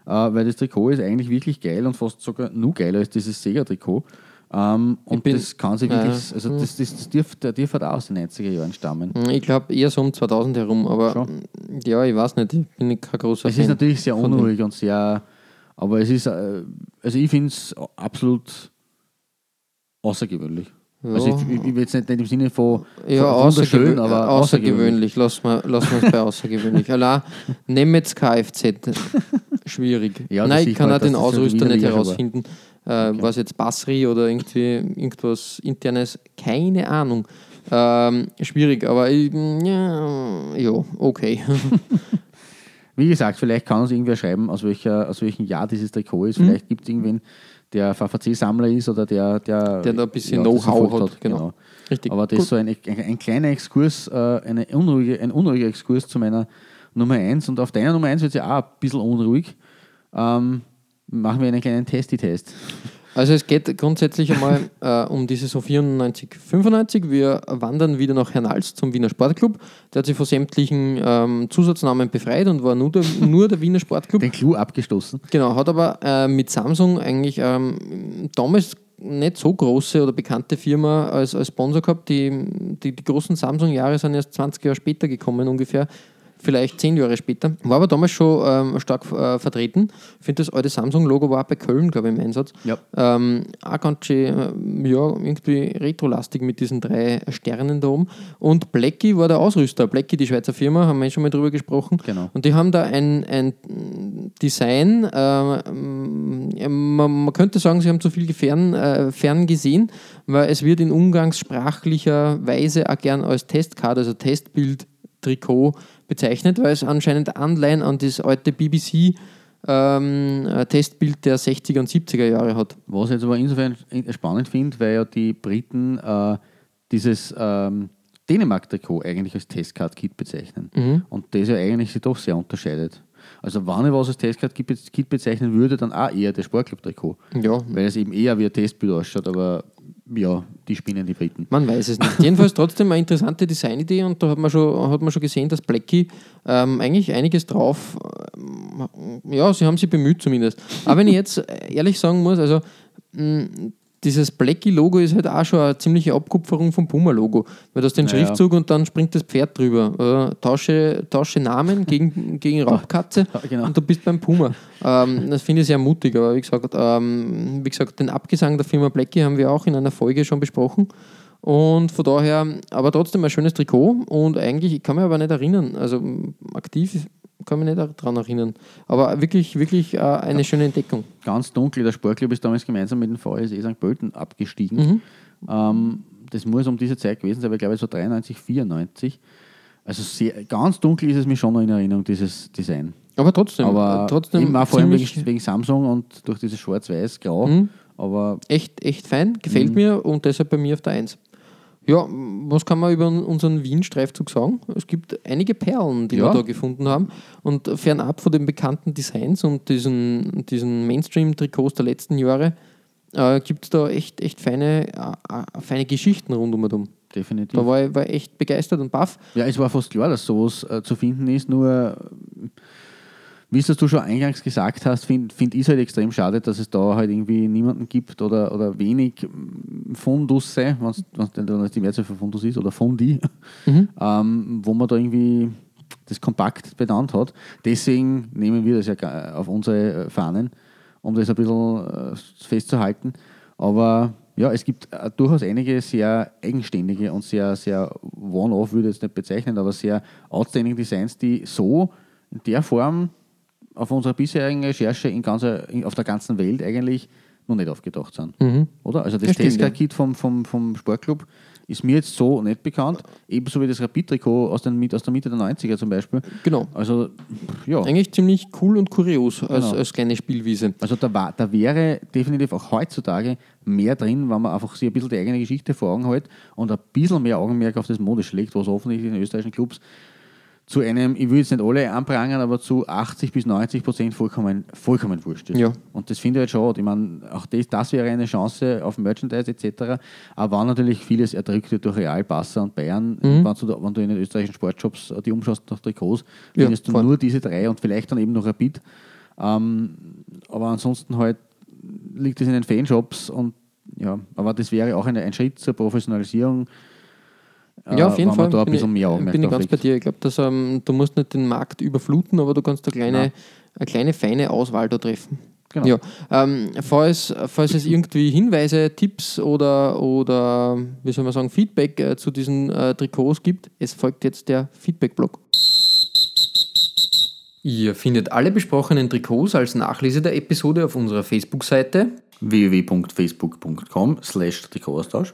äh, weil das Trikot ist eigentlich wirklich geil und fast sogar nur geiler als dieses Sega-Trikot. Ähm, und das kann sich wirklich, ja. also das, das, das dürfte, dürfte halt auch aus den 90er Jahren stammen. Hm, Ich glaube eher so um 2000 herum, aber Schon. ja, ich weiß nicht, ich bin kein großer Es Fan ist natürlich sehr dem. unruhig und sehr, aber es ist, äh, also ich finde es absolut außergewöhnlich. Ja. Also ich, ich, ich will jetzt nicht, nicht im Sinne von, Ja, von wunderschön, außergewöhnlich, aber außergewöhnlich. Lass mal, lass mal es bei außergewöhnlich. (laughs) Allein Nemetz Kfz. Schwierig. Ja, Nein, ich kann man, auch den Ausrüster nicht wieder war. Äh, Was jetzt Basri oder irgendwie irgendwas internes, keine Ahnung. Ähm, schwierig, aber ich, ja, ja, okay. (laughs) Wie gesagt, vielleicht kann uns irgendwer schreiben, aus, welcher, aus welchem Jahr dieses Trikot ist. Vielleicht gibt es irgendwen, der VVC-Sammler ist oder der, der, Der da ein bisschen das Know-how verfolgt hat, genau. Richtig. Aber das ist so ein, ein, ein kleiner Exkurs, äh, eine unruhige, ein unruhiger Exkurs zu meiner Nummer 1. Und auf deiner Nummer 1 wird es ja auch ein bisschen unruhig. Ähm, machen wir einen kleinen Testi-Test. Also es geht grundsätzlich einmal (laughs) äh, um die Saison 94, 95. Wir wandern wieder nach Hernals zum Wiener Sportclub. Der hat sich von sämtlichen ähm, Zusatznamen befreit und war nur der, (laughs) nur der Wiener Sportclub. Den Clou abgestoßen. Genau, hat aber äh, mit Samsung eigentlich ähm, damals nicht so große oder bekannte Firma als, als Sponsor gehabt. Die, die, die großen Samsung-Jahre sind erst 20 Jahre später gekommen ungefähr. Vielleicht zehn Jahre später. War aber damals schon ähm, stark äh, vertreten. Ich finde, das alte Samsung-Logo war bei Köln, glaube ich, im Einsatz. Ja. Ähm, auch ganz schön, äh, ja, irgendwie retrolastig mit diesen drei Sternen da oben. Und Blackie war der Ausrüster. Blackie, die Schweizer Firma, haben wir eh schon mal drüber gesprochen. Genau. Und die haben da ein, ein Design, äh, man, man könnte sagen, sie haben zu viel fern, äh, fern gesehen, weil es wird in umgangssprachlicher Weise auch gern als Testkarte, also Testbild, Trikot bezeichnet, weil es anscheinend Anleihen an das alte BBC ähm, äh, Testbild der 60er und 70er Jahre hat. Was ich jetzt aber insofern in- spannend finde, weil ja die Briten äh, dieses ähm, Dänemark-Trikot eigentlich als Testcard-Kit bezeichnen. Mhm. Und das ja eigentlich sich doch sehr unterscheidet. Also wenn ich was als Testcard-Kit bezeichnen würde, dann auch eher das Sportclub-Trikot. Ja, Weil es eben eher wie ein Testbild ausschaut, aber ja, die spinnen die Briten. Man weiß es nicht. Jedenfalls trotzdem eine interessante Designidee und da hat man schon, hat man schon gesehen, dass Blackie ähm, eigentlich einiges drauf, ähm, ja, sie haben sich bemüht zumindest. Aber wenn ich jetzt ehrlich sagen muss, also mh, dieses Blackie-Logo ist halt auch schon eine ziemliche Abkupferung vom Puma-Logo. Weil du hast den Naja. Schriftzug und dann springt das Pferd drüber. Äh, tausche, tausche Namen gegen, (laughs) gegen Raubkatze Ja, genau. und du bist beim Puma. Ähm, das finde ich sehr mutig, aber wie gesagt, ähm, wie gesagt, den Abgesang der Firma Blackie haben wir auch in einer Folge schon besprochen. Und von daher, aber trotzdem ein schönes Trikot und eigentlich, ich kann mich aber nicht erinnern, also aktiv kann mich nicht daran erinnern. Aber wirklich, wirklich äh, eine schöne Entdeckung. Ganz dunkel, der Sportclub ist damals gemeinsam mit dem VSE St. Pölten abgestiegen. Mhm. Ähm, das muss um diese Zeit gewesen sein, aber ich glaube, war 93, 94. Also sehr, ganz dunkel ist es mir schon noch in Erinnerung, dieses Design. Aber trotzdem, Aber äh, trotzdem eben vor allem wegen, wegen Samsung und durch dieses Schwarz-Weiß-Grau. Mhm. Aber echt, echt fein, gefällt Mhm. mir und deshalb bei mir auf der 1. Ja, was kann man über unseren Wien-Streifzug sagen? Es gibt einige Perlen, die Ja. wir da gefunden haben. Und fernab von den bekannten Designs und diesen, diesen Mainstream-Trikots der letzten Jahre äh, gibt es da echt, echt feine, äh, äh, feine Geschichten rund um und um. definitiv. Da war ich, war echt begeistert und baff. Ja, es war fast klar, dass sowas äh, zu finden ist, nur wie es du schon eingangs gesagt hast, finde find ich es halt extrem schade, dass es da halt irgendwie niemanden gibt oder, oder wenig mm, Fundusse, wenn es die Mehrzahl von Fundus ist, oder Fundi, (laughs) ähm, wo man da irgendwie das kompakt benannt hat. Deswegen nehmen wir das ja auf unsere äh, Fahnen, um das ein bisschen äh, festzuhalten. Aber ja, es gibt äh, durchaus einige sehr eigenständige und sehr, sehr one-off, würde ich jetzt nicht bezeichnen, aber sehr outstanding Designs, die so in der Form auf unserer bisherigen Recherche in ganzer, in, auf der ganzen Welt eigentlich noch nicht aufgetaucht sind. Mhm. Oder? Also das Tesca-Kit vom, vom, vom Sportclub ist mir jetzt so nicht bekannt. Ebenso wie das Rapid-Trikot aus, den, aus der Mitte der 90er zum Beispiel. Genau. Also, ja. Eigentlich ziemlich cool und kurios als, Genau. als kleine Spielwiese. Also da, war, da wäre definitiv auch heutzutage mehr drin, wenn man einfach sich ein bisschen die eigene Geschichte vor Augen hält und ein bisschen mehr Augenmerk auf das Modisch legt, was offensichtlich in den österreichischen Clubs zu einem, ich will jetzt nicht alle anprangern, aber zu 80 bis 90 Prozent vollkommen, vollkommen wurscht ist. Ja. Und das finde ich halt schade. Ich meine, auch das, das wäre eine Chance auf Merchandise etc. Aber war natürlich vieles erdrückt wird durch Real, Barca und Bayern. Wenn, du, wenn du in den österreichischen Sportshops äh, die umschaust nach Trikots, Ja, findest du voll. nur diese drei und vielleicht dann eben noch Rapid. Ähm, aber ansonsten halt liegt es in den Fanshops und ja, aber das wäre auch eine, ein Schritt zur Professionalisierung. Ja, auf jeden Fall. Da ein bin bisschen ich, mehr Augenmerk bin ich ganz bei dir. Ich glaube, dass ähm, du musst nicht den Markt überfluten, aber du kannst eine kleine, Nein. eine kleine feine Auswahl da treffen. Genau. Ja, ähm, falls, falls es irgendwie Hinweise, Tipps oder, oder wie soll man sagen, Feedback äh, zu diesen äh, Trikots gibt, es folgt jetzt der Feedback-Blog. Ihr findet alle besprochenen Trikots als Nachlese der Episode auf unserer Facebook-Seite. www.facebook.com slash Trikotaustausch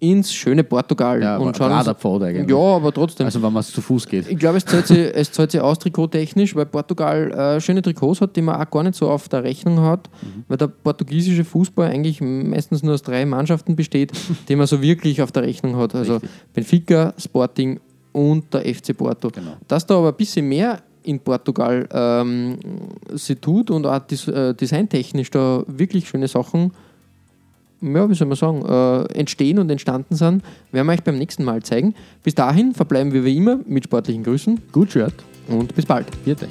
ins schöne Portugal Ja, und aber schauen uns. Eigentlich. Ja, aber trotzdem. Also wenn man es zu Fuß geht. Ich glaube, es zahlt sich, (laughs) es zahlt sich aus trikottechnisch, weil Portugal äh, schöne Trikots hat, die man auch gar nicht so auf der Rechnung hat, Mhm. weil der portugiesische Fußball eigentlich meistens nur aus drei Mannschaften besteht, (laughs) die man so wirklich auf der Rechnung hat. Also Richtig. Benfica, Sporting und der FC Porto. Genau. Dass da aber ein bisschen mehr in Portugal ähm, sie tut und auch des, äh, designtechnisch da wirklich schöne Sachen ja, wie soll man sagen, äh, entstehen und entstanden sind, werden wir euch beim nächsten Mal zeigen. Bis dahin verbleiben wir wie immer mit sportlichen Grüßen. Gut Shirt. Und bis bald. Viert euch.